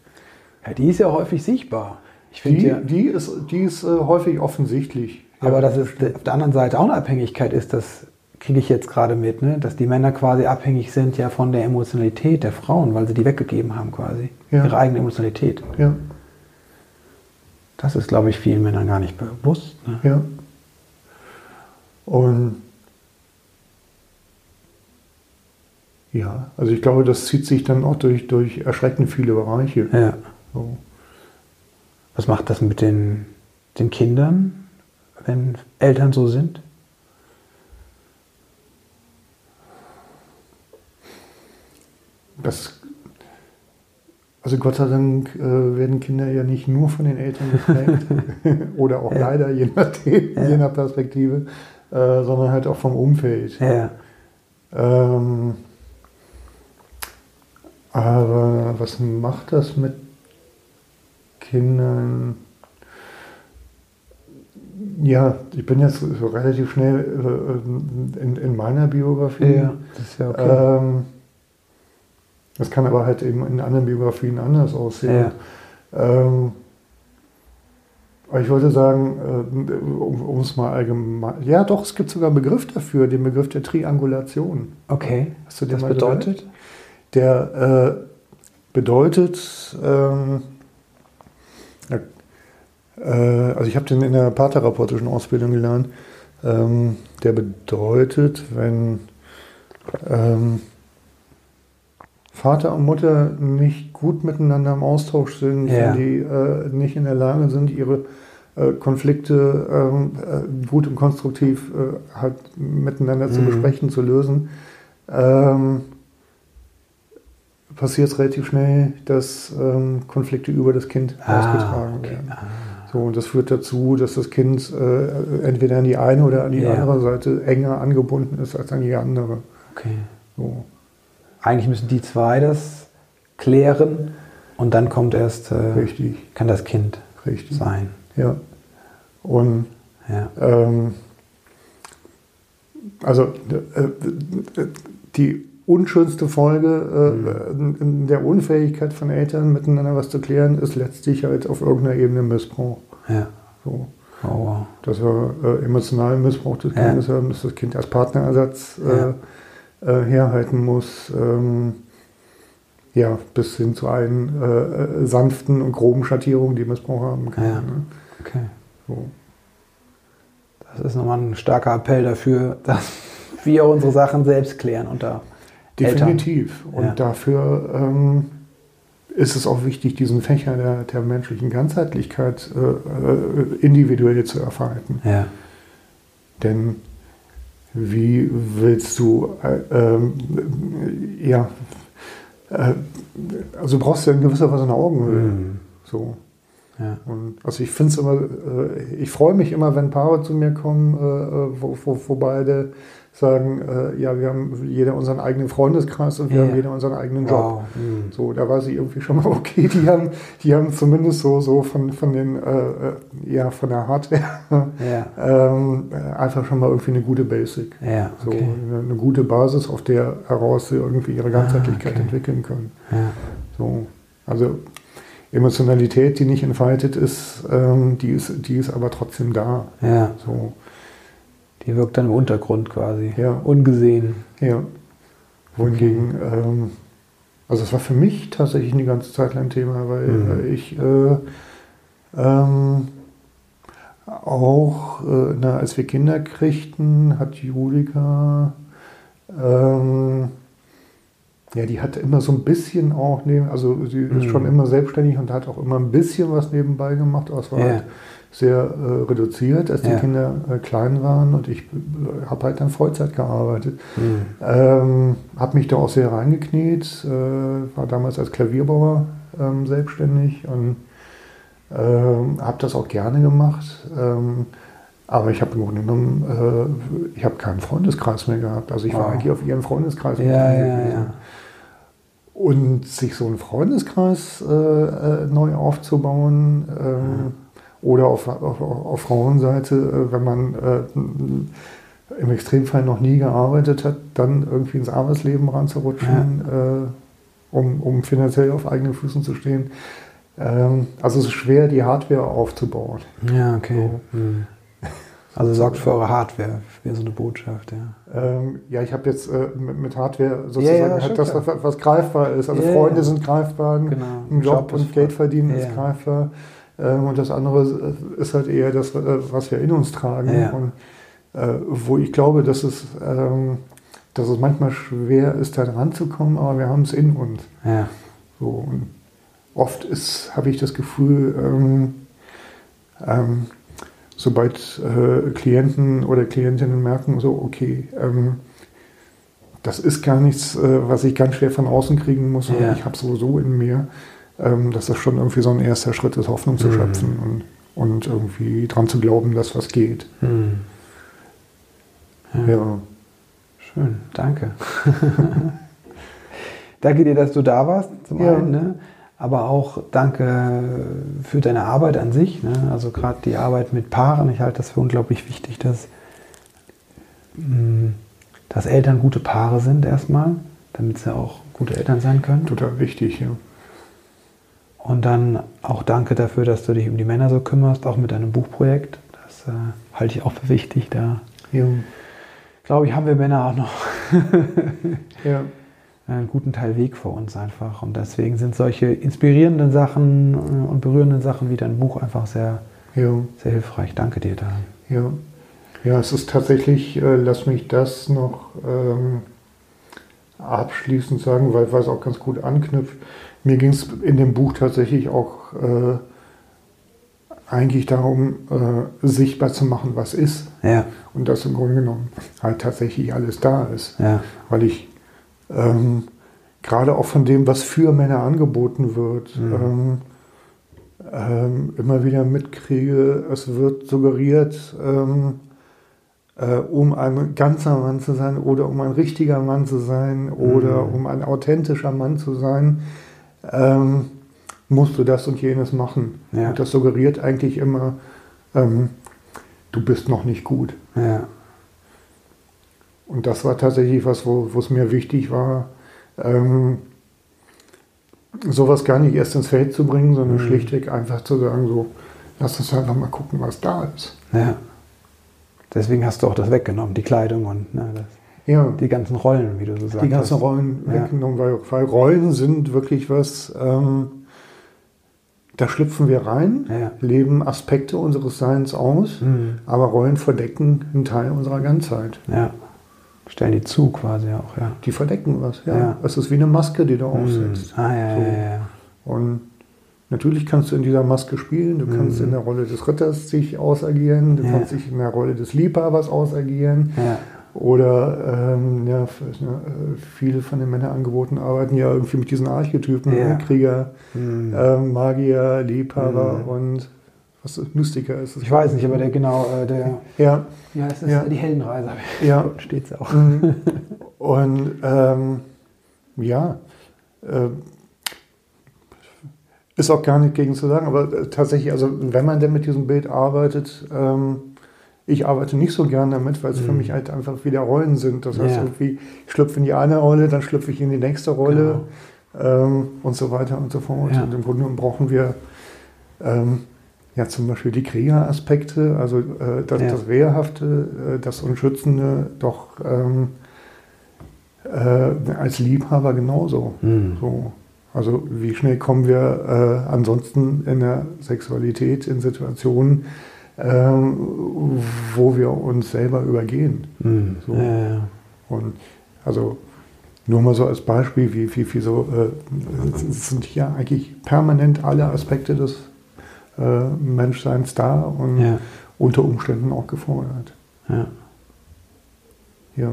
B: Ja, die ist ja häufig sichtbar. Ich finde
C: Die,
B: ja,
C: die ist, die ist äh, häufig offensichtlich.
B: aber
C: Ja,
B: dass es auf der anderen Seite auch eine Abhängigkeit ist, das kriege ich jetzt gerade mit, ne? dass die Männer quasi abhängig sind ja von der Emotionalität der Frauen, weil sie die weggegeben haben quasi.
C: Ja.
B: Ihre eigene Emotionalität.
C: Ja,
B: Das ist, glaube ich, vielen Männern gar nicht bewusst. Ne?
C: ja. Und ja, also ich glaube, das zieht sich dann auch durch, durch erschreckend viele Bereiche.
B: Ja.
C: So.
B: Was macht das mit den, den Kindern, wenn Eltern so sind?
C: Das, also Gott sei Dank äh, werden Kinder ja nicht nur von den Eltern geprägt oder auch
B: Ja.
C: leider, je nachdem,
B: Ja.
C: je nach Perspektive, äh, sondern halt auch vom Umfeld.
B: Ja.
C: Ähm, aber was macht das mit Kindern? Ja, ich bin jetzt so relativ schnell äh, in, in meiner Biografie.
B: Ja, das ist ja okay.
C: Ähm, das kann aber halt eben in anderen Biografien anders aussehen. Ähm, aber ich wollte sagen, äh, um es mal allgemein. Ja, doch, es gibt sogar einen Begriff dafür, den Begriff der Triangulation.
B: Okay.
C: Hast du den
B: Das
C: mal gehört?
B: bedeutet?
C: Der äh, bedeutet, ähm, ja, äh, also ich habe den in der paartherapeutischen Ausbildung gelernt. Ähm, der bedeutet, wenn ähm, Vater und Mutter nicht gut miteinander im Austausch sind,
B: Ja.
C: wenn die äh, nicht in der Lage sind, ihre äh, Konflikte ähm, äh, gut und konstruktiv äh, halt miteinander zu
B: Mhm.
C: besprechen, zu lösen, ähm, passiert es relativ schnell, dass ähm, Konflikte über das Kind ausgetragen
B: okay.
C: werden.
B: Ah,
C: So, und das führt dazu, dass das Kind äh, entweder an die eine oder an die
B: Ja.
C: andere Seite enger angebunden ist als an die andere.
B: okay.
C: So.
B: Eigentlich müssen die zwei das klären und dann kommt erst, äh,
C: Richtig,
B: kann das Kind
C: richtig.
B: sein.
C: Ja. Und
B: Ja.
C: ähm, also äh, die unschönste Folge
B: Mhm.
C: äh, in der Unfähigkeit von Eltern, miteinander was zu klären, ist letztlich halt auf irgendeiner Ebene Missbrauch.
B: ja.
C: So.
B: Oh, wow.
C: dass wir äh, emotionalen Missbrauch des
B: Ja.
C: Kindes haben, dass das Kind als Partnerersatz äh, äh, herhalten muss. Ähm, ja, bis hin zu allen äh, äh, sanften und groben Schattierungen, die Missbrauch haben kann.
B: Ja.
C: Ne?
B: Okay.
C: So.
B: Das ist nochmal ein starker Appell dafür, dass wir unsere Sachen selbst klären unter Eltern.
C: Definitiv. Und
B: Ja.
C: dafür ähm, ist es auch wichtig, diesen Fächer der, der menschlichen Ganzheitlichkeit äh, äh, individuell zu erhalten.
B: Ja.
C: Denn wie willst du, äh, ähm, ja, äh, also du brauchst ja in gewisser Weise eine Augenhöhe.
B: Mhm.
C: So.
B: Ja.
C: Und also ich finde es immer, äh, ich freue mich immer, wenn Paare zu mir kommen, äh, wo, wo, wo beide sagen, äh, ja, wir haben jeder unseren eigenen Freundeskreis und wir
B: Ja.
C: haben jeder unseren eigenen Job.
B: Wow. Mhm.
C: So, da weiß ich irgendwie schon mal, okay, die haben, die haben zumindest so, so von, von den, äh, äh, ja, von der Hardware
B: Ja.
C: ähm, äh, einfach schon mal irgendwie eine gute Basic. So
B: Okay.
C: eine, eine gute Basis, auf der heraus sie irgendwie ihre Ganzheitlichkeit
B: Ah, okay.
C: entwickeln können.
B: Ja.
C: So, also Emotionalität, die nicht entfaltet ist, ähm, die ist, die ist aber trotzdem da.
B: Ja.
C: So,
B: Die wirkt dann im Untergrund quasi.
C: Ja.
B: Ungesehen.
C: ja. Wohingegen, ähm, also es war für mich tatsächlich eine ganze Zeit lang ein Thema, weil
B: Mhm.
C: ich äh, ähm, auch, äh, na, als wir Kinder kriegten, hat Julika, ähm, ja, die hat immer so ein bisschen auch neben, also sie ist
B: Mhm.
C: schon immer selbstständig und hat auch immer ein bisschen was nebenbei gemacht, aber es war
B: Ja.
C: halt sehr äh, reduziert, als die
B: Ja.
C: Kinder äh, klein waren und ich äh, habe halt dann Vollzeit gearbeitet.
B: Mhm.
C: Ähm, habe mich da auch sehr reingekniet, äh, war damals als Klavierbauer ähm, selbstständig und ähm, habe das auch gerne gemacht. Ähm, aber ich habe im Grunde genommen, äh, ich habe keinen Freundeskreis mehr gehabt. Also ich war
B: Wow.
C: eigentlich auf ihren Freundeskreis
B: Ja.
C: Und sich so einen Freundeskreis äh, neu aufzubauen ähm, oder auf, auf, auf Frauenseite, äh, wenn man äh, im Extremfall noch nie gearbeitet hat, dann irgendwie ins Arbeitsleben ranzurutschen, äh, um, um finanziell auf eigenen Füßen zu stehen. Ähm, also es ist schwer, die Hardware aufzubauen.
B: Ja, okay. Mhm. Also sorgt für eure Hardware, wäre so eine Botschaft, ja.
C: Ähm, ja, ich habe jetzt äh, mit, mit Hardware sozusagen
B: Ja, ja,
C: halt das, was, was greifbar ist. Also
B: Ja,
C: Freunde
B: ja.
C: sind greifbar,
B: Genau.
C: ein Job,
B: Job
C: und Geld verdienen
B: Ja.
C: ist greifbar. Ähm, und das andere ist halt eher das, äh, was wir in uns tragen.
B: Ja.
C: Und äh, wo ich glaube, dass es, ähm, dass es manchmal schwer ist, da dran zu kommen, aber wir haben es in uns.
B: Ja.
C: So, und oft ist, habe ich das Gefühl, ähm, ähm, sobald äh, Klienten oder Klientinnen merken, so, okay, ähm, das ist gar nichts, äh, was ich ganz schwer von außen kriegen muss,
B: Ja.
C: ich habe sowieso in mir, ähm, dass das schon irgendwie so ein erster Schritt ist, Hoffnung zu
B: Mhm.
C: schöpfen und, und irgendwie dran zu glauben, dass was geht.
B: Mhm.
C: Ja.
B: Schön, danke. danke dir, dass du da warst, zum
C: Ja.
B: einen, ne? aber auch danke für deine Arbeit an sich. Ne? Also gerade die Arbeit mit Paaren, ich halte das für unglaublich wichtig, dass, mh, dass Eltern gute Paare sind erstmal, damit sie auch gute Eltern sein können.
C: Total wichtig, ja.
B: Und dann auch danke dafür, dass du dich um die Männer so kümmerst, auch mit deinem Buchprojekt. Das äh, halte ich auch für wichtig. Da
C: Ja.
B: glaube ich, haben wir Männer auch noch
C: ja.
B: einen guten Teil Weg vor uns einfach. Und deswegen sind solche inspirierenden Sachen äh, und berührenden Sachen wie dein Buch einfach sehr ja. sehr hilfreich. Danke dir da.
C: Ja. Ja, es ist tatsächlich, äh, lass mich das noch ähm, abschließend sagen, weil es auch ganz gut anknüpft. Mir ging es in dem Buch tatsächlich auch äh, eigentlich darum, äh, sichtbar zu machen, was ist.
B: Ja.
C: Und dass im Grunde genommen halt tatsächlich alles da ist.
B: Ja.
C: Weil ich ähm, gerade auch von dem, was für Männer angeboten wird, mhm. ähm, ähm, immer wieder mitkriege, es wird suggeriert, ähm, äh, um ein ganzer Mann zu sein oder um ein richtiger Mann zu sein oder mhm. um ein authentischer Mann zu sein, ähm, musst du das und jenes machen.
B: Ja.
C: Und das suggeriert eigentlich immer, ähm, du bist noch nicht gut.
B: Ja.
C: Und das war tatsächlich was, wo es mir wichtig war, ähm, sowas gar nicht erst ins Feld zu bringen, sondern mhm. schlichtweg einfach zu sagen, so, lass uns einfach mal gucken, was da ist.
B: Ja. Deswegen hast du auch das weggenommen, die Kleidung und ne, das,
C: ja.
B: die ganzen Rollen, wie du so sagst.
C: Die ganzen Rollen ja. weggenommen, weil, weil, Rollen sind wirklich was, ähm, da schlüpfen wir rein,
B: ja.
C: leben Aspekte unseres Seins aus,
B: mhm.
C: aber Rollen verdecken einen Teil unserer Ganzheit.
B: Ja. Stellen die zu quasi auch, ja.
C: Die verdecken was, ja. Es ist wie eine Maske, die du mhm. aufsetzt.
B: Ah, ja, so. ja, ja.
C: Und Natürlich kannst du in dieser Maske spielen, du kannst mhm. in der Rolle des Ritters sich ausagieren, du ja. kannst dich in der Rolle des Liebhabers ausagieren.
B: Ja.
C: Oder ähm, ja, viele von den Männerangeboten arbeiten ja irgendwie mit diesen Archetypen, ja. Ne? Krieger, mhm. ähm, Magier, Liebhaber mhm. und was Mystiker ist
B: es. Ich weiß nicht, aber der genau, äh, der.
C: Ja.
B: Ja, es ist ja. die Heldenreise.
C: Ja.
B: Steht es auch.
C: Mhm. Und ähm, ja, äh, ist auch gar nicht gegen zu sagen, aber äh, tatsächlich, also wenn man denn mit diesem Bild arbeitet, ähm, ich arbeite nicht so gern damit, weil es mhm. für mich halt einfach wieder Rollen sind. Das heißt,
B: ja.
C: irgendwie, ich schlüpfe in die eine Rolle, dann schlüpfe ich in die nächste Rolle genau. ähm, und so weiter und so fort.
B: Ja.
C: Und im Grunde brauchen wir ähm, ja zum Beispiel die Kriegeraspekte, also äh, das,
B: ja.
C: das Wehrhafte, äh, das Unschützende, doch ähm, äh, als Liebhaber genauso.
B: Mhm.
C: So. Also wie schnell kommen wir äh, ansonsten in der Sexualität in Situationen, ähm, wo wir uns selber übergehen.
B: Mhm.
C: So.
B: Ja.
C: Und also nur mal so als Beispiel, wie, wie, wie so äh, sind ja eigentlich permanent alle Aspekte des äh, Menschseins da und
B: ja.
C: unter Umständen auch gefordert.
B: Ja.
C: Ja.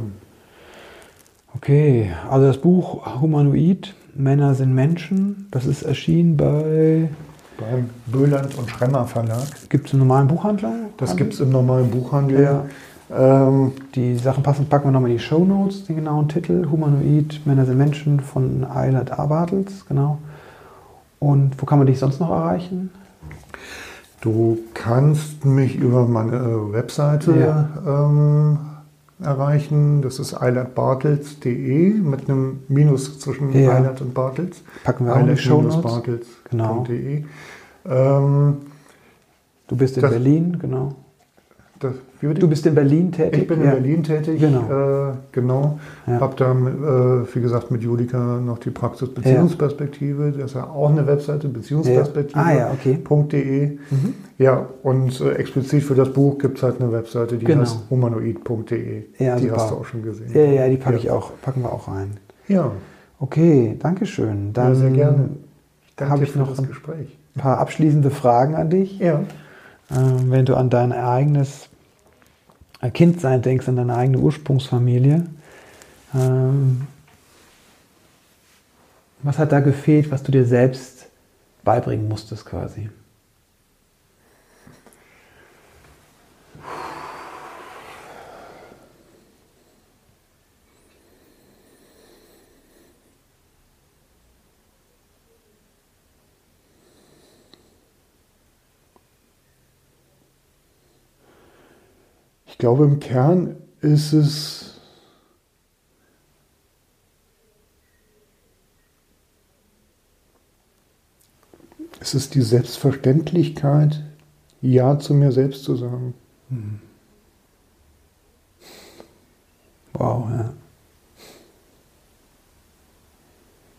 B: Okay, also das Buch Humanoid Männer sind Menschen. Das ist erschienen bei.
C: Beim Böhland und Schremmer Verlag.
B: Gibt es im normalen Buchhandel?
C: Das gibt es im normalen Buchhandel.
B: Ja. Ähm, die Sachen passen, packen wir nochmal in die Show Notes, den genauen Titel. Humanoid, Männer sind Menschen von Eilert A. Bartels, genau. Und wo kann man dich sonst noch erreichen?
C: Du kannst mich über meine Webseite ja. ähm, erreichen. Das ist eilertbartels.de mit einem Minus zwischen
B: ja.
C: Eilert und Bartels.
B: Packen wir auch in die Show
C: bartels.de.
B: Genau.
C: Ähm,
B: du bist in das, Berlin, genau.
C: Das,
B: du bist in Berlin tätig?
C: Ich bin in ja. Berlin tätig,
B: genau.
C: Äh, genau.
B: Ja.
C: Habe da, äh, wie gesagt, mit Julika noch die Praxis Beziehungsperspektive. Ja. Das ist ja auch eine Webseite, beziehungsperspektive.de.
B: Ja. Ah, ja, okay.
C: Mhm. Ja, und äh, explizit für das Buch gibt es halt eine Webseite, die
B: genau.
C: heißt humanoid.de.
B: Ja,
C: die
B: super.
C: hast du auch schon gesehen.
B: Ja, ja, die packe ich auch, packen wir auch rein.
C: Ja.
B: Okay, danke schön. Dann
C: ja, sehr gerne.
B: Habe ich noch
C: ein Gespräch.
B: Paar abschließende Fragen an dich.
C: Ja.
B: Ähm, wenn du an dein eigenes Kindsein denkst, an deine eigene Ursprungsfamilie, ähm, was hat da gefehlt, was du dir selbst beibringen musstest quasi?
C: Ich glaube, im Kern ist es es ist die Selbstverständlichkeit, Ja zu mir selbst zu sagen.
B: Mhm. Wow, ja.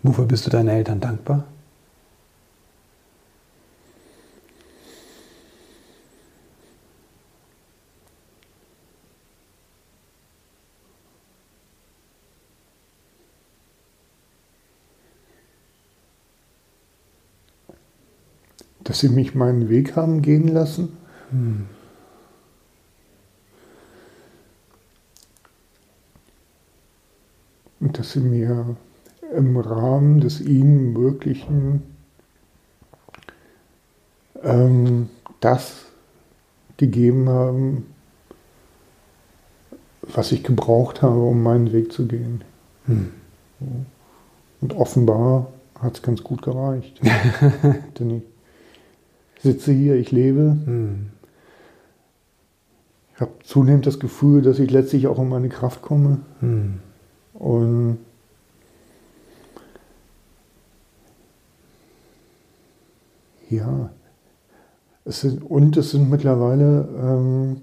B: Wofür bist du deinen Eltern dankbar?
C: Dass sie mich meinen Weg haben gehen lassen.
B: Hm.
C: Und dass sie mir im Rahmen des ihnen Möglichen ähm, das gegeben haben, was ich gebraucht habe, um meinen Weg zu gehen.
B: Hm.
C: Und offenbar hat es ganz gut gereicht. Denn sitze hier, ich lebe.
B: Hm.
C: Ich habe zunehmend das Gefühl, dass ich letztlich auch um meine Kraft komme.
B: Hm.
C: Und ja, es sind, und es sind mittlerweile, ähm,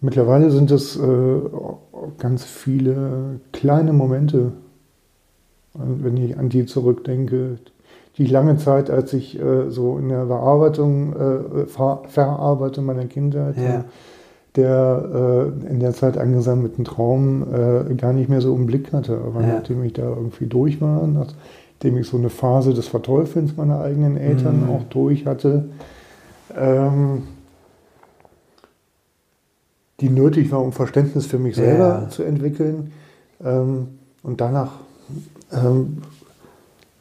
C: mittlerweile sind es äh, ganz viele kleine Momente, wenn ich an die zurückdenke, die ich lange Zeit, als ich äh, so in der Bearbeitung, äh, Ver Verarbeitung meiner Kindheit,
B: Ja.
C: der äh, in der Zeit angesammelten Traum äh, gar nicht mehr so im Blick hatte. Aber
B: Ja.
C: nachdem ich da irgendwie durch war, nachdem ich so eine Phase des Verteufelns meiner eigenen Eltern
B: Mhm.
C: auch durch hatte, ähm, die nötig war, um Verständnis für mich selber
B: Ja.
C: zu entwickeln. Ähm, und danach ähm,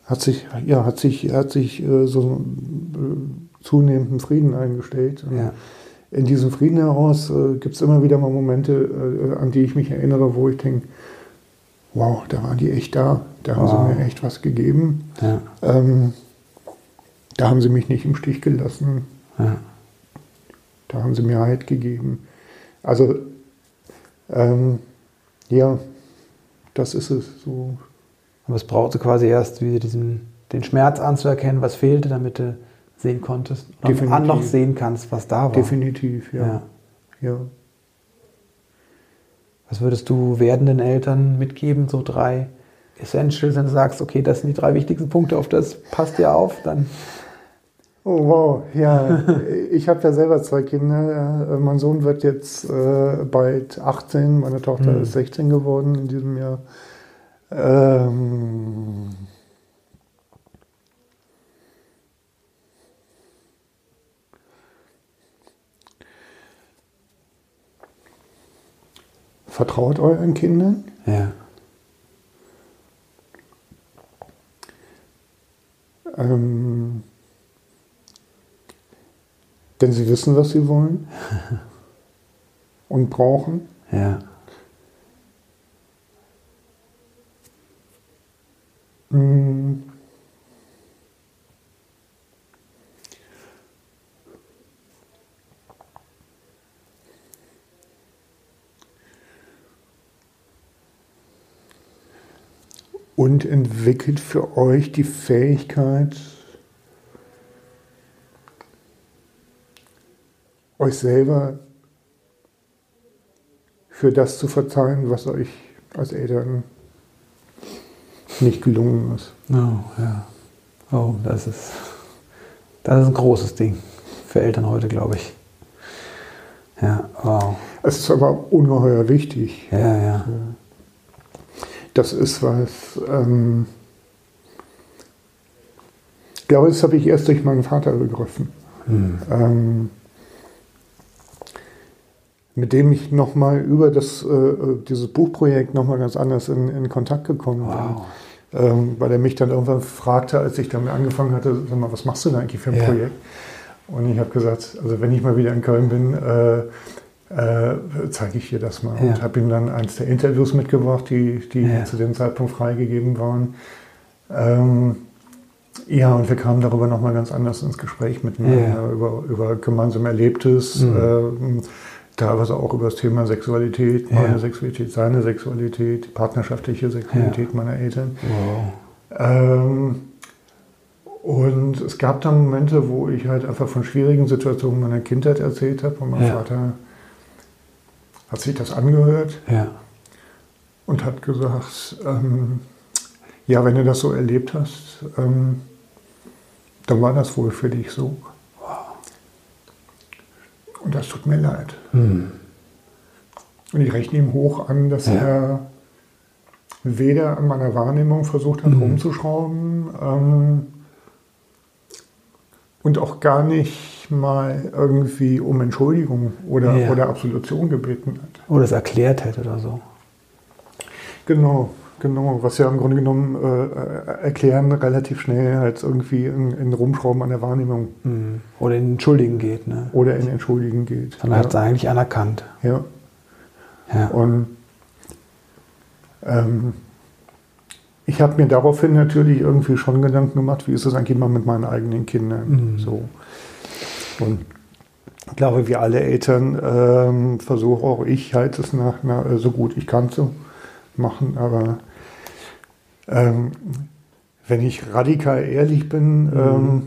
C: hat sich, ja, hat sich, hat sich äh, so äh, zunehmenden Frieden eingestellt.
B: Ja.
C: In diesem Frieden heraus äh, gibt es immer wieder mal Momente, äh, an die ich mich erinnere, wo ich denke, wow, da waren die echt da. Da haben
B: Wow.
C: sie mir echt was gegeben.
B: Ja.
C: Ähm, da haben sie mich nicht im Stich gelassen.
B: Ja.
C: Da haben sie mir Halt gegeben. Also, ähm, ja, das ist es. So,
B: Aber es brauchte quasi erst wieder diesen, den Schmerz anzuerkennen, was fehlte, damit du sehen konntest. Und noch sehen kannst, was da war.
C: definitiv, ja.
B: Ja.
C: ja.
B: Was würdest du werdenden Eltern mitgeben, so drei Essentials, wenn du sagst, okay, das sind die drei wichtigsten Punkte, auf das passt ihr auf, dann
C: Oh wow, ja, ich habe ja selber zwei Kinder. Äh, Mein Sohn wird jetzt äh, bald 18, meine Tochter
B: Hm.
C: ist 16 geworden in diesem Jahr. Ähm, vertraut euren Kindern.
B: ja.
C: Ähm, denn sie wissen, was sie wollen und brauchen.
B: Ja.
C: Mm. Und entwickelt für euch die Fähigkeit, euch selber für das zu verzeihen, was euch als Eltern nicht gelungen ist.
B: Oh, ja. Oh, das ist, das ist ein großes Ding für Eltern heute, glaube ich. Ja, wow.
C: Es ist aber ungeheuer wichtig.
B: Ja, ja.
C: Das ist was. Ähm, ich glaube, das habe ich erst durch meinen Vater begriffen.
B: Hm.
C: Ähm, mit dem ich nochmal über das, äh, dieses Buchprojekt nochmal ganz anders in, in Kontakt gekommen bin. Ähm, weil er mich dann irgendwann fragte, als ich damit angefangen hatte, sag mal, was machst du da eigentlich für ein
B: Ja.
C: Projekt? Und ich habe gesagt, also wenn ich mal wieder in Köln bin, äh, äh, zeige ich dir das mal.
B: Ja.
C: Und habe ihm dann eins der Interviews mitgebracht, die, die
B: Ja.
C: zu dem Zeitpunkt freigegeben waren. Ähm, ja, und wir kamen darüber nochmal ganz anders ins Gespräch miteinander,
B: Ja.
C: über, über gemeinsam Erlebtes,
B: Mhm.
C: ähm, teilweise auch über das Thema Sexualität,
B: Ja.
C: meine Sexualität, seine Sexualität, die partnerschaftliche Sexualität meiner Eltern.
B: Wow.
C: Ähm, und es gab dann Momente, wo ich halt einfach von schwierigen Situationen meiner Kindheit erzählt habe und mein
B: Ja.
C: Vater hat sich das angehört
B: Ja.
C: und hat gesagt, ähm, ja, wenn du das so erlebt hast, ähm, dann war das wohl für dich so. Und das tut mir leid.
B: Hm.
C: Und ich rechne ihm hoch an, dass
B: Ja.
C: er weder an meiner Wahrnehmung versucht hat,
B: Mhm.
C: rumzuschrauben, ähm, und auch gar nicht mal irgendwie um Entschuldigung oder,
D: Ja.
C: oder Absolution gebeten hat.
D: Oder es erklärt hätte oder so.
C: Genau, genau. Was ja im Grunde genommen äh, erklären relativ schnell halt irgendwie in, in Rumschrauben an der Wahrnehmung
D: Mhm. Oder in Entschuldigen geht, ne?
C: oder in Entschuldigen geht.
D: Dann hat es
C: ja.
D: eigentlich anerkannt.
C: ja.
D: Ja.
C: Und ähm, ich habe mir daraufhin natürlich irgendwie schon Gedanken gemacht, wie ist es eigentlich mal mit meinen eigenen Kindern.
D: Mhm.
C: So. Und ich glaube, wie alle Eltern ähm, versuche auch ich halt es nach, na, so gut ich kann zu machen, aber ähm, wenn ich radikal ehrlich bin, ähm,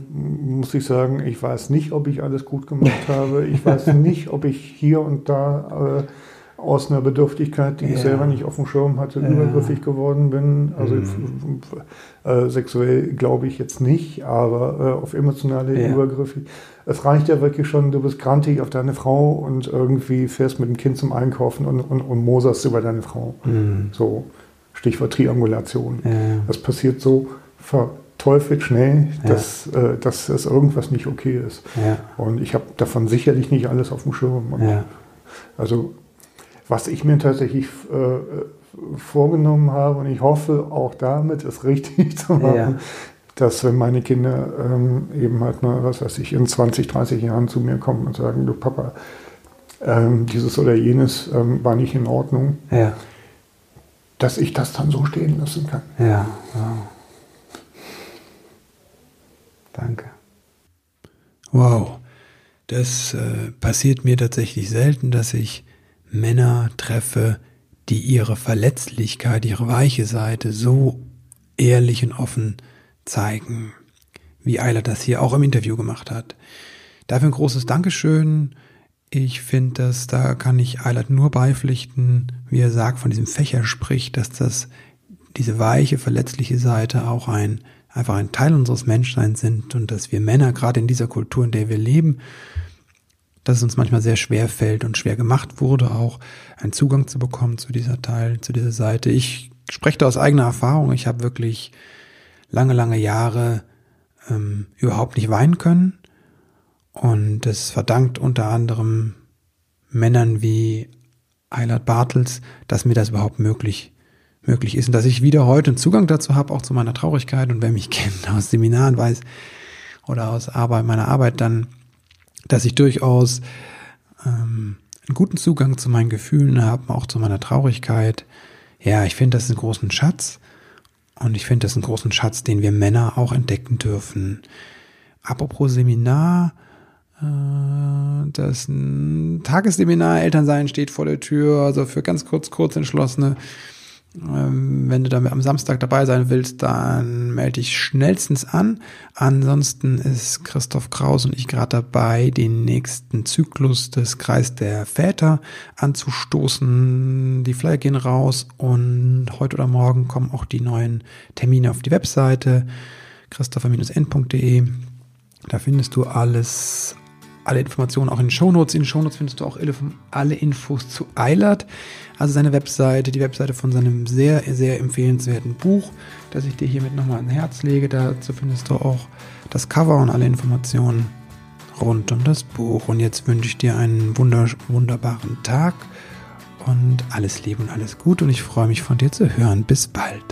C: muss ich sagen, ich weiß nicht, ob ich alles gut gemacht habe. Ich weiß nicht, ob ich hier und da äh, aus einer Bedürftigkeit, die ich
D: Ja.
C: selber nicht auf dem Schirm hatte,
D: Ja.
C: übergriffig geworden bin. Also
D: Mhm.
C: äh, sexuell glaube ich jetzt nicht, aber äh, auf emotionale
D: Ja.
C: übergriffig. Es reicht ja wirklich schon, du bist grantig auf deine Frau und irgendwie fährst mit dem Kind zum Einkaufen und, und, und moserst über deine Frau.
D: Mhm.
C: So, Stichwort Triangulation.
D: Ja.
C: Das passiert so verteufelt schnell,
D: Ja.
C: dass, äh, dass es irgendwas nicht okay ist.
D: Ja.
C: Und ich habe davon sicherlich nicht alles auf dem Schirm.
D: Ja.
C: Also, was ich mir tatsächlich äh, vorgenommen habe, und ich hoffe auch damit es richtig zu machen,
D: Ja.
C: dass wenn meine Kinder ähm, eben halt mal, was weiß ich, in 20, 30 Jahren zu mir kommen und sagen, du Papa, ähm, dieses oder jenes ähm, war nicht in Ordnung,
D: Ja.
C: Dass ich das dann so stehen lassen kann.
D: Ja. Wow. Danke.
B: Wow, das äh, passiert mir tatsächlich selten, dass ich Männer treffe, die ihre Verletzlichkeit, ihre weiche Seite so ehrlich und offen zeigen, wie Eiler das hier auch im Interview gemacht hat. Dafür ein großes Dankeschön. Ich finde, dass da kann ich Eilert nur beipflichten, wie er sagt, von diesem Fächer spricht, dass das diese weiche, verletzliche Seite auch ein einfach ein Teil unseres Menschseins sind und dass wir Männer gerade in dieser Kultur, in der wir leben, dass es uns manchmal sehr schwer fällt und schwer gemacht wurde, auch einen Zugang zu bekommen zu dieser Teil, zu dieser Seite. Ich spreche da aus eigener Erfahrung. Ich habe wirklich lange, lange Jahre ähm, überhaupt nicht weinen können. Und das verdankt unter anderem Männern wie Eilert Bartels, dass mir das überhaupt möglich möglich ist und dass ich wieder heute einen Zugang dazu habe, auch zu meiner Traurigkeit. Und wer mich kennt aus Seminaren weiß oder aus Arbeit, meiner Arbeit, dann, dass ich durchaus ähm, einen guten Zugang zu meinen Gefühlen habe, auch zu meiner Traurigkeit. Ja, ich finde das einen großen Schatz. Und ich finde das einen großen Schatz, den wir Männer auch entdecken dürfen. Apropos Seminar, das ein Tagesseminar Elternsein steht vor der Tür, also für ganz kurz, kurz entschlossene. Ähm, Wenn du da am Samstag dabei sein willst, dann melde dich schnellstens an. Ansonsten ist Christoph Kraus und ich gerade dabei, den nächsten Zyklus des Kreis der Väter anzustoßen. Die Flyer gehen raus und heute oder morgen kommen auch die neuen Termine auf die Webseite christopher-n.de. Da findest du alles, alle Informationen auch in den Shownotes. In den Shownotes findest du auch alle- Infos zu Eilert, also seine Webseite, die Webseite von seinem sehr, sehr empfehlenswerten Buch, das ich dir hiermit nochmal ans Herz lege. Dazu findest du auch das Cover und alle Informationen rund um das Buch. Und jetzt wünsche ich dir einen wunder, wunderbaren Tag und alles Liebe und alles Gute und ich freue mich von dir zu hören. Bis bald.